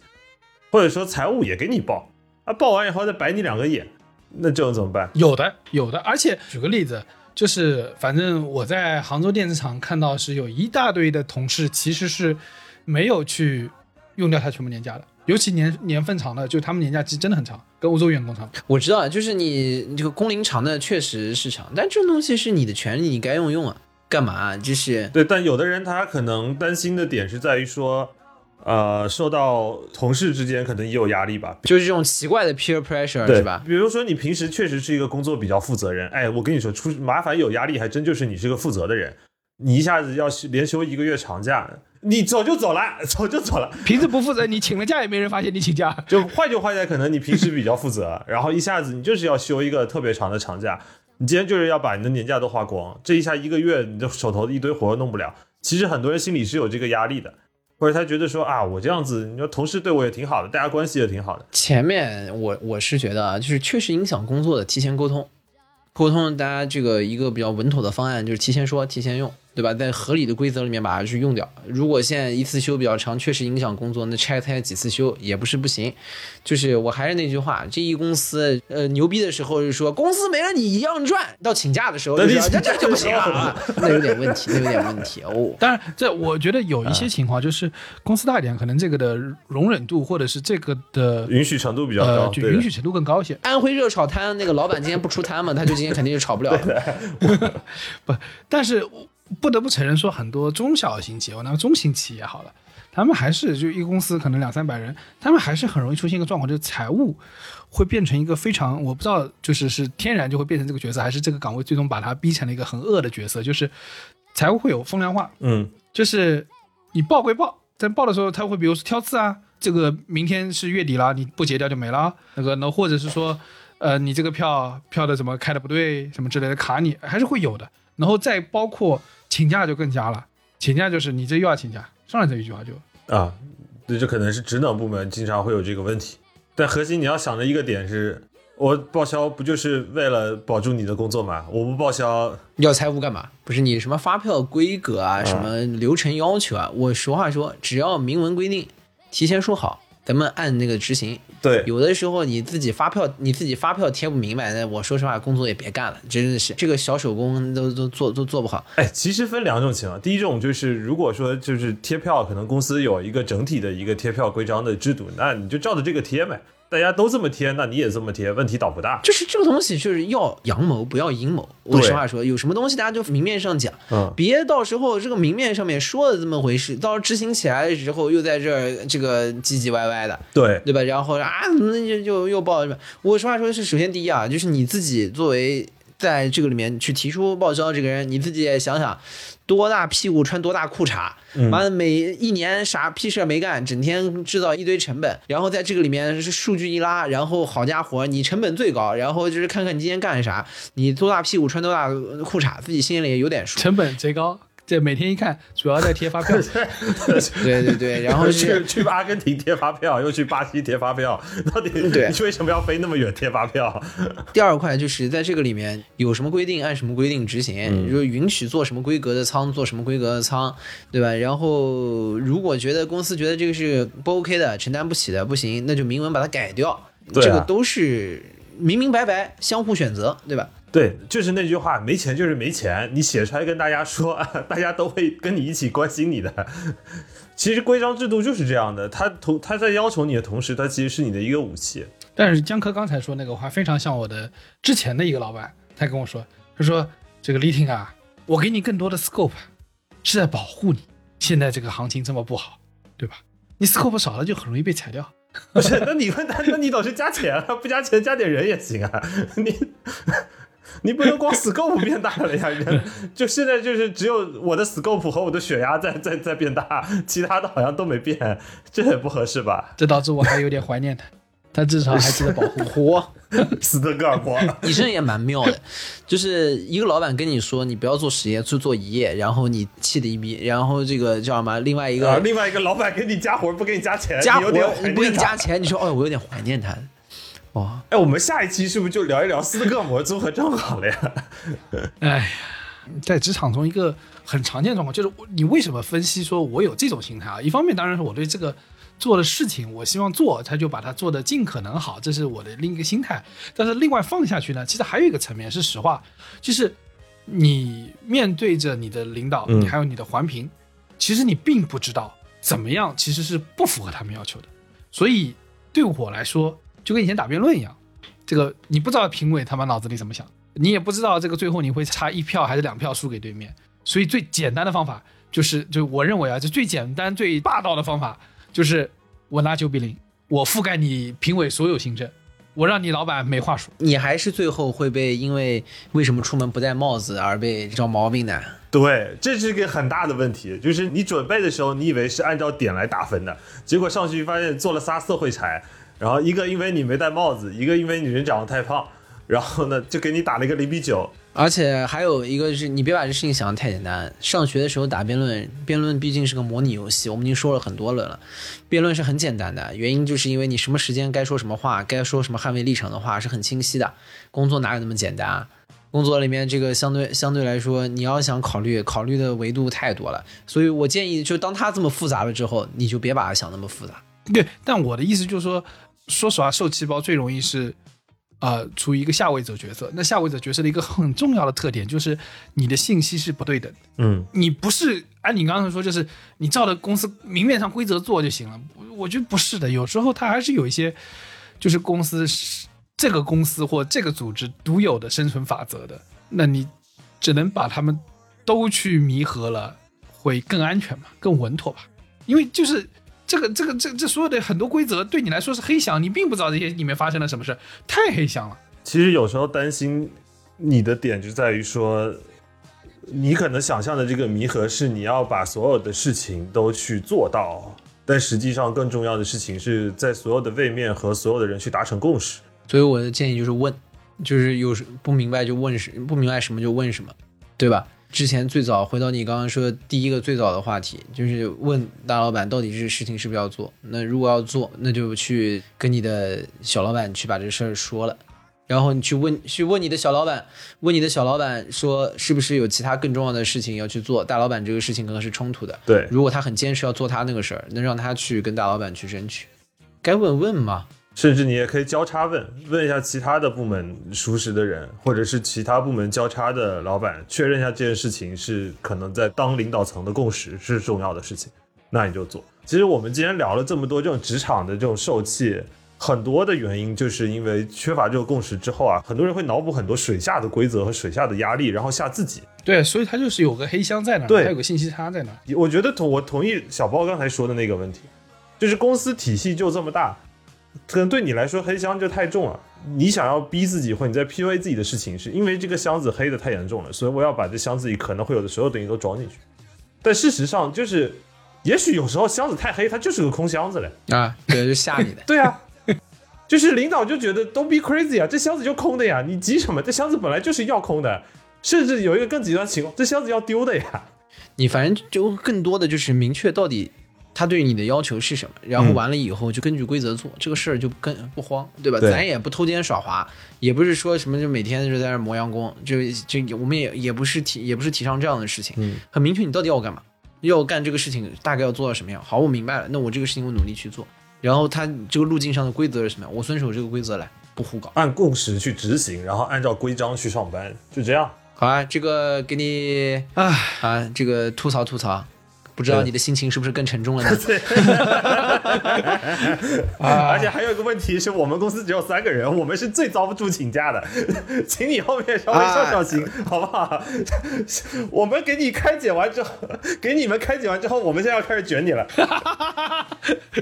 Speaker 5: 或者说财务也给你报，啊，报完以后再白你两个眼，那这种怎么办？
Speaker 3: 有的，有的，而且举个例子，就是反正我在杭州电子厂看到是有一大堆的同事其实是没有去用掉他全部年假的，尤其年年份长的，就他们年假期真的很长，跟欧洲员工差不多。
Speaker 4: 我知道，就是你你这个工龄长的确实是长，但这种东西是你的权利，你该用用啊，干嘛？就是
Speaker 5: 对，但有的人他可能担心的点是在于说，呃，受到同事之间可能也有压力吧，
Speaker 4: 就是这种奇怪的 peer pressure 是吧？
Speaker 5: 比如说你平时确实是一个工作比较负责人，哎，我跟你说，出麻烦有压力，还真就是你是个负责的人，你一下子要休连休一个月长假，你走就走了，(laughs) 走就走了。
Speaker 3: 平时不负责，你请了假也没人发现你请假。(laughs)
Speaker 5: 就坏就坏在可能你平时比较负责，然后一下子你就是要休一个特别长的长假，你今天就是要把你的年假都花光，这一下一个月你的手头一堆活儿弄不了。其实很多人心里是有这个压力的，或者他觉得说啊，我这样子，你说同事对我也挺好的，大家关系也挺好的。
Speaker 4: 前面我我是觉得啊，就是确实影响工作的，提前沟通，沟通大家这个一个比较稳妥的方案就是提前说，提前用，对吧？在合理的规则里面把它去用掉。如果现在一次休比较长，确实影响工作，那拆开几次休也不是不行。就是我还是那句话，这一公司呃牛逼的时候是说公司没了你一样赚，到请假的时候就这这就不行
Speaker 5: 请假的时
Speaker 4: 啊，那有点问题，那有点问题哦。(laughs)
Speaker 3: 当然，这我觉得有一些情况就是公司大一点，可能这个的容忍度或者是这个的
Speaker 5: 允许程度比较高，
Speaker 3: 呃，就允许程度更高一些。
Speaker 4: 安徽热炒摊那个老板今天不出摊嘛，他就今天肯定就炒不了了。(laughs)
Speaker 3: 不，但是不得不承认说，很多中小型企业，那中型企业好了，他们还是就一个公司可能两三百人，他们还是很容易出现一个状况，就是财务会变成一个非常，我不知道，就是是天然就会变成这个角色，还是这个岗位最终把他逼成了一个很恶的角色，就是财务会有风凉话，
Speaker 5: 嗯，
Speaker 3: 就是你报归报，在报的时候他会比如说挑刺啊，这个明天是月底了，你不结掉就没了。那个，那或者是说，呃，你这个票票的怎么开的不对，什么之类的卡你，还是会有的。然后再包括请假就更加了，请假就是你这又要请假，上来这一句话就
Speaker 5: 啊，这这可能是职能部门经常会有这个问题。但核心你要想的一个点是，我报销不就是为了保住你的工作吗？我不报销，
Speaker 4: 要财务干嘛？不是你什么发票规格啊，什么流程要求啊？我实话说，只要明文规定，提前说好，咱们按那个执行。
Speaker 5: 对，
Speaker 4: 有的时候你自己发票，你自己发票贴不明白，那我说实话，工作也别干了，真的是这个小手工都都做都做不好。
Speaker 5: 哎，其实分两种情况，第一种就是如果说就是贴票，可能公司有一个整体的一个贴票规章的制度，那你就照着这个贴呗，大家都这么贴，那你也这么贴，问题倒不大。
Speaker 4: 就是这个东西，就是要阳谋，不要阴谋。我实话说，有什么东西大家就明面上讲，
Speaker 5: 嗯
Speaker 4: 别到时候这个明面上面说的这么回事，到时候执行起来的时候又在这儿这个唧唧歪歪的。
Speaker 5: 对，
Speaker 4: 对吧？然后啊，那就就又报什么？我实话说是，首先第一啊，就是你自己作为在这个里面去提出报销这个人，你自己也想想，多大屁股穿多大裤衩，完了每一年啥屁事没干，整天制造一堆成本，然后在这个里面是数据一拉，然后好家伙，你成本最高，然后就是看看你今天干啥，你多大屁股穿多大裤衩，自己心里也有点数。
Speaker 3: 成本贼高。这每天一看，主要在贴发票。
Speaker 4: 对 (laughs) 对对，(laughs) 然后
Speaker 5: 去去阿根廷贴发票，又去巴西贴发票，到底
Speaker 4: 对
Speaker 5: 你为什么要飞那么远贴发票？
Speaker 4: 第二块就是在这个里面有什么规定，按什么规定执行，就是允许做什么规格的仓，做什么规格的仓，对吧？然后如果觉得公司觉得这个是不 OK 的，承担不起的，不行，那就明文把它改掉。
Speaker 5: 对啊
Speaker 4: 这个都是明明白白，相互选择，对吧？
Speaker 5: 对，就是那句话，没钱就是没钱，你写出来跟大家说，大家都会跟你一起关心你的。其实规章制度就是这样的，他同他在要求你的同时，他其实是你的一个武器。
Speaker 3: 但是江科刚才说那个话非常像我的之前的一个老板，他跟我说，他说这个 Leting 啊，我给你更多的 scope 是在保护你。现在这个行情这么不好，对吧？你 scope 少了就很容易被裁掉。
Speaker 5: 不是，那你问他，那你倒是加钱啊，不加钱加点人也行啊。(laughs) 你你不能光 scope 变大了呀，人 (laughs) 就现在就是只有我的 scope 和我的血压在 (laughs) 在在变大，其他的好像都没变，这也不合适吧？
Speaker 3: 这导致我还有点怀念他，他至少还记得保护我。(laughs)
Speaker 4: 活，
Speaker 5: 斯德哥尔摩，
Speaker 4: 你这也蛮妙的，就是一个老板跟你说你不要做实验，去做一夜，然后你气的一逼，然后这个叫什么？另外一
Speaker 5: 啊，
Speaker 4: 个
Speaker 5: 另外一个老板给你加活不给你加钱，
Speaker 4: 加活
Speaker 5: 你有点
Speaker 4: 不给你加钱，你说哦，我有点怀念他。哇，
Speaker 5: 哎，我们下一期是不是就聊一聊斯德哥尔摩综合症好了呀？(laughs)
Speaker 3: 哎呀，在职场中一个很常见的状况就是，你为什么分析说我有这种心态啊？一方面当然是我对这个做的事情，我希望做，他就把它做的尽可能好，这是我的另一个心态。但是另外放下去呢，其实还有一个层面是实话，就是你面对着你的领导，
Speaker 5: 嗯
Speaker 3: 你还有你的环评，其实你并不知道怎么样其实是不符合他们要求的。所以对我来说，就跟以前打辩论一样，这个你不知道评委他妈脑子里怎么想，你也不知道这个最后你会差一票还是两票输给对面。所以最简单的方法就是，就我认为啊，就最简单、最霸道的方法就是我拿九比零，我覆盖你评委所有行政，我让你老板没话说。
Speaker 4: 你还是最后会被因为为什么出门不戴帽子而被找毛病的。
Speaker 5: 对，这是一个很大的问题，就是你准备的时候，你以为是按照点来打分的，结果上去发现做了仨社会柴，然后一个因为你没戴帽子，一个因为你人长得太胖，然后呢就给你打了一个零比九。
Speaker 4: 而且还有一个是你别把这事情想得太简单。上学的时候打辩论，辩论毕竟是个模拟游戏，我们已经说了很多轮了。辩论是很简单的，原因就是因为你什么时间该说什么话，该说什么捍卫立场的话是很清晰的。工作哪有那么简单？工作里面这个相对相对来说，你要想考虑考虑的维度太多了，所以我建议就当它这么复杂了之后，你就别把它想那么复杂。
Speaker 3: 对，但我的意思就是说，说实话，受气包最容易是，呃，处于一个下位者角色。那下位者角色的一个很重要的特点就是你的信息是不对等的。
Speaker 5: 嗯，
Speaker 3: 你不是按你刚才说，就是你照着公司明面上规则做就行了。我我觉得不是的，有时候它还是有一些，就是公司是这个公司或这个组织独有的生存法则的。那你只能把他们都去弥合了，会更安全嘛，更稳妥吧？因为就是这个这个这这所有的很多规则对你来说是黑箱，你并不知道这些里面发生了什么事，太黑箱了。
Speaker 5: 其实有时候担心你的点就在于说，你可能想象的这个弥合是你要把所有的事情都去做到，但实际上更重要的事情是在所有的位面和所有的人去达成共识。
Speaker 4: 所以我的建议就是问，就是有时不明白就问什，不明白什么就问什么，对吧？之前最早回到你刚刚说的第一个最早的话题，就是问大老板到底这个事情是不是要做。那如果要做，那就去跟你的小老板去把这事儿说了，然后你去问去问你的小老板，问你的小老板说是不是有其他更重要的事情要去做。大老板这个事情可能是冲突的，
Speaker 5: 对，
Speaker 4: 如果他很坚持要做他那个事儿，那让他去跟大老板去争取，该问问嘛。
Speaker 5: 甚至你也可以交叉问，问一下其他的部门熟识的人，或者是其他部门交叉的老板，确认一下这件事情是可能在当领导层的共识是重要的事情，那你就做。其实我们今天聊了这么多这种职场的这种受气，很多的原因就是因为缺乏这个共识之后啊，很多人会脑补很多水下的规则和水下的压力，然后吓自己。
Speaker 3: 对，所以它就是有个黑箱在那儿，
Speaker 5: 对
Speaker 3: 它有个信息差在那儿。
Speaker 5: 我觉得同我同意小包刚才说的那个问题，就是公司体系就这么大，可能对你来说黑箱就太重了。你想要逼自己或你在 PUA 自己的事情，是因为这个箱子黑的太严重了，所以我要把这箱子里可能会有的所有东西都装进去。但事实上就是，也许有时候箱子太黑，它就是个空箱子嘞。
Speaker 4: 啊，对，就吓你的。(laughs)
Speaker 5: 对啊，就是领导就觉得 don't be crazy 啊，这箱子就空的呀，你急什么？这箱子本来就是要空的，甚至有一个更极端情况，这箱子要丢的呀。
Speaker 4: 你反正就更多的就是明确到底他对你的要求是什么，然后
Speaker 5: 嗯
Speaker 4: 完了以后就根据规则做、这个事儿，就跟不慌，对吧？
Speaker 5: 对
Speaker 4: 咱也不偷奸耍滑，也不是说什么就每天就在那磨洋工，就就我们也也不是提也不是提倡这样的事情，
Speaker 5: 嗯
Speaker 4: 很明确你到底要干嘛，要干这个事情大概要做到什么样。好，我明白了，那我这个事情我努力去做，然后他这个路径上的规则是什么样，我遵守这个规则来，不胡搞。
Speaker 5: 按共识去执行，然后按照规章去上班，就这样。
Speaker 4: 好啊，这个给你
Speaker 3: 啊，
Speaker 4: 啊，这个吐槽吐槽，不知道你的心情是不是更沉重了呢？(laughs) (laughs)
Speaker 5: 而且还有一个问题是我们公司只有三个人，我们是最遭不住请假的，(laughs) 请你后面稍微上上心，好不好？我们给你开解完之后，给你们开解完之后，我们现在要开始卷你了。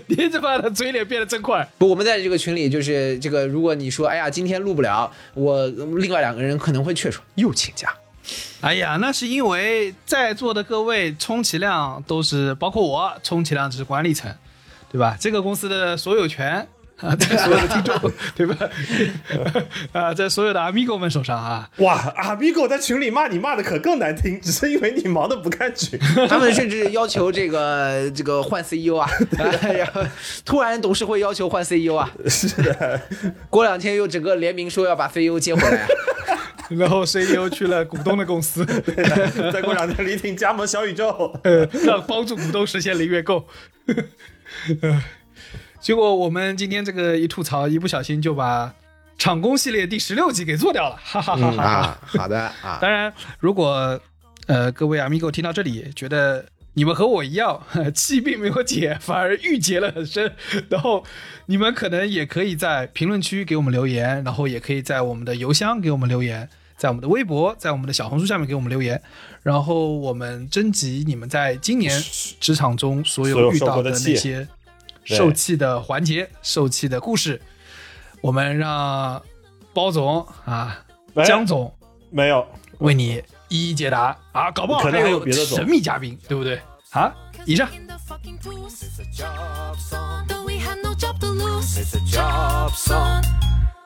Speaker 3: 你这妈的嘴脸变得真快。
Speaker 4: 不，我们在这个群里就是这个，如果你说哎呀今天录不了，我另外两个人可能会劝说又请假。
Speaker 3: 哎呀，那是因为在座的各位充其量都是，包括我，充其量只是管理层，对吧？这个公司的所有权啊，(laughs) 在所有的听众，(laughs) 对吧？(laughs) 啊，在所有的 amigo 们手上啊。
Speaker 5: 哇，阿米狗在群里骂你骂的可更难听，只是因为你忙的不看群。
Speaker 4: 他们甚至要求这个这个换 CEO 啊，然后突然董事会要求换 CEO 啊，
Speaker 5: 是的，
Speaker 4: 过两天又整个联名说要把 CEO 接回来啊。
Speaker 3: 然后 CEO 去了股东的公司，(laughs)
Speaker 5: 再过两天李挺加盟小宇宙。(laughs)
Speaker 3: 呃，让帮助股东实现零月购。(laughs) 呃结果我们今天这个一吐槽，一不小心就把厂工系列第十六集给做掉了，哈哈哈哈
Speaker 4: 好的啊，
Speaker 3: 当然，如果呃各位 amigo 听到这里，觉得你们和我一样，气并没有解，反而郁结了很深，然后你们可能也可以在评论区给我们留言，然后也可以在我们的邮箱给我们留言，在我们的微博，在我们的小红书下面给我们留言，然后我们征集你们在今年职场中所
Speaker 5: 所有
Speaker 3: 有遇到的那些受气的环节、受气的故事，我们让包总啊、
Speaker 5: 哎
Speaker 3: 江总。
Speaker 5: 没有，
Speaker 3: 为你一一解答。啊，搞不好
Speaker 5: 还有别的
Speaker 3: 神秘嘉宾，对不对？啊，以上。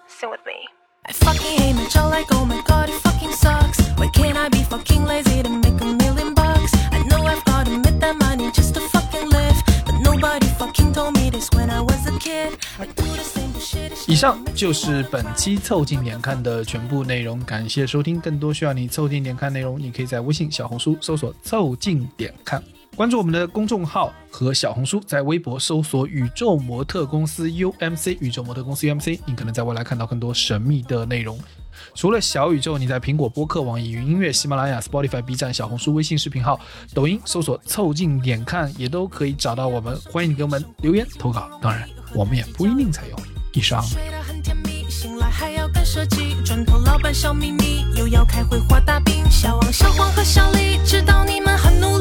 Speaker 6: Sing with me.
Speaker 1: I fucking hate my job like oh my god it fucking sucks. Why can't I be fucking lazy to make a million bucks? I know I've got to make that money just to fucking live, but nobody fucking told me this when I was a kid. I do the same shit.
Speaker 3: 以上就是本期凑近点看的全部内容，感谢收听。更多需要你凑近点看内容，你可以在微信、小红书搜索“凑近点看”，关注我们的公众号和小红书，在微博搜索“宇宙模特公司 UMC”，宇宙模特公司 UMC，你可能在未来看到更多神秘的内容。除了小宇宙，你在苹果播客、网易云音乐、喜马拉雅、Spotify、B 站、小红书、微信视频号、抖音搜索“凑近点看”，也都可以找到我们。欢迎你给我们留言投稿，当然我们也不一定采用。以上。
Speaker 1: 设计。砖头老板小秘密，又要开会画大饼。小王、小黄和小李，知道你们很努，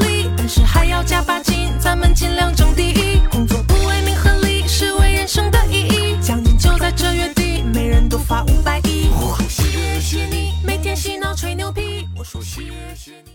Speaker 1: 要加把劲咱们尽量争第一。工作不为名和利是为人生的意义。奖金就在这月底每人都发五百亿。我说谢谢你每天洗脑吹牛皮我说谢谢你。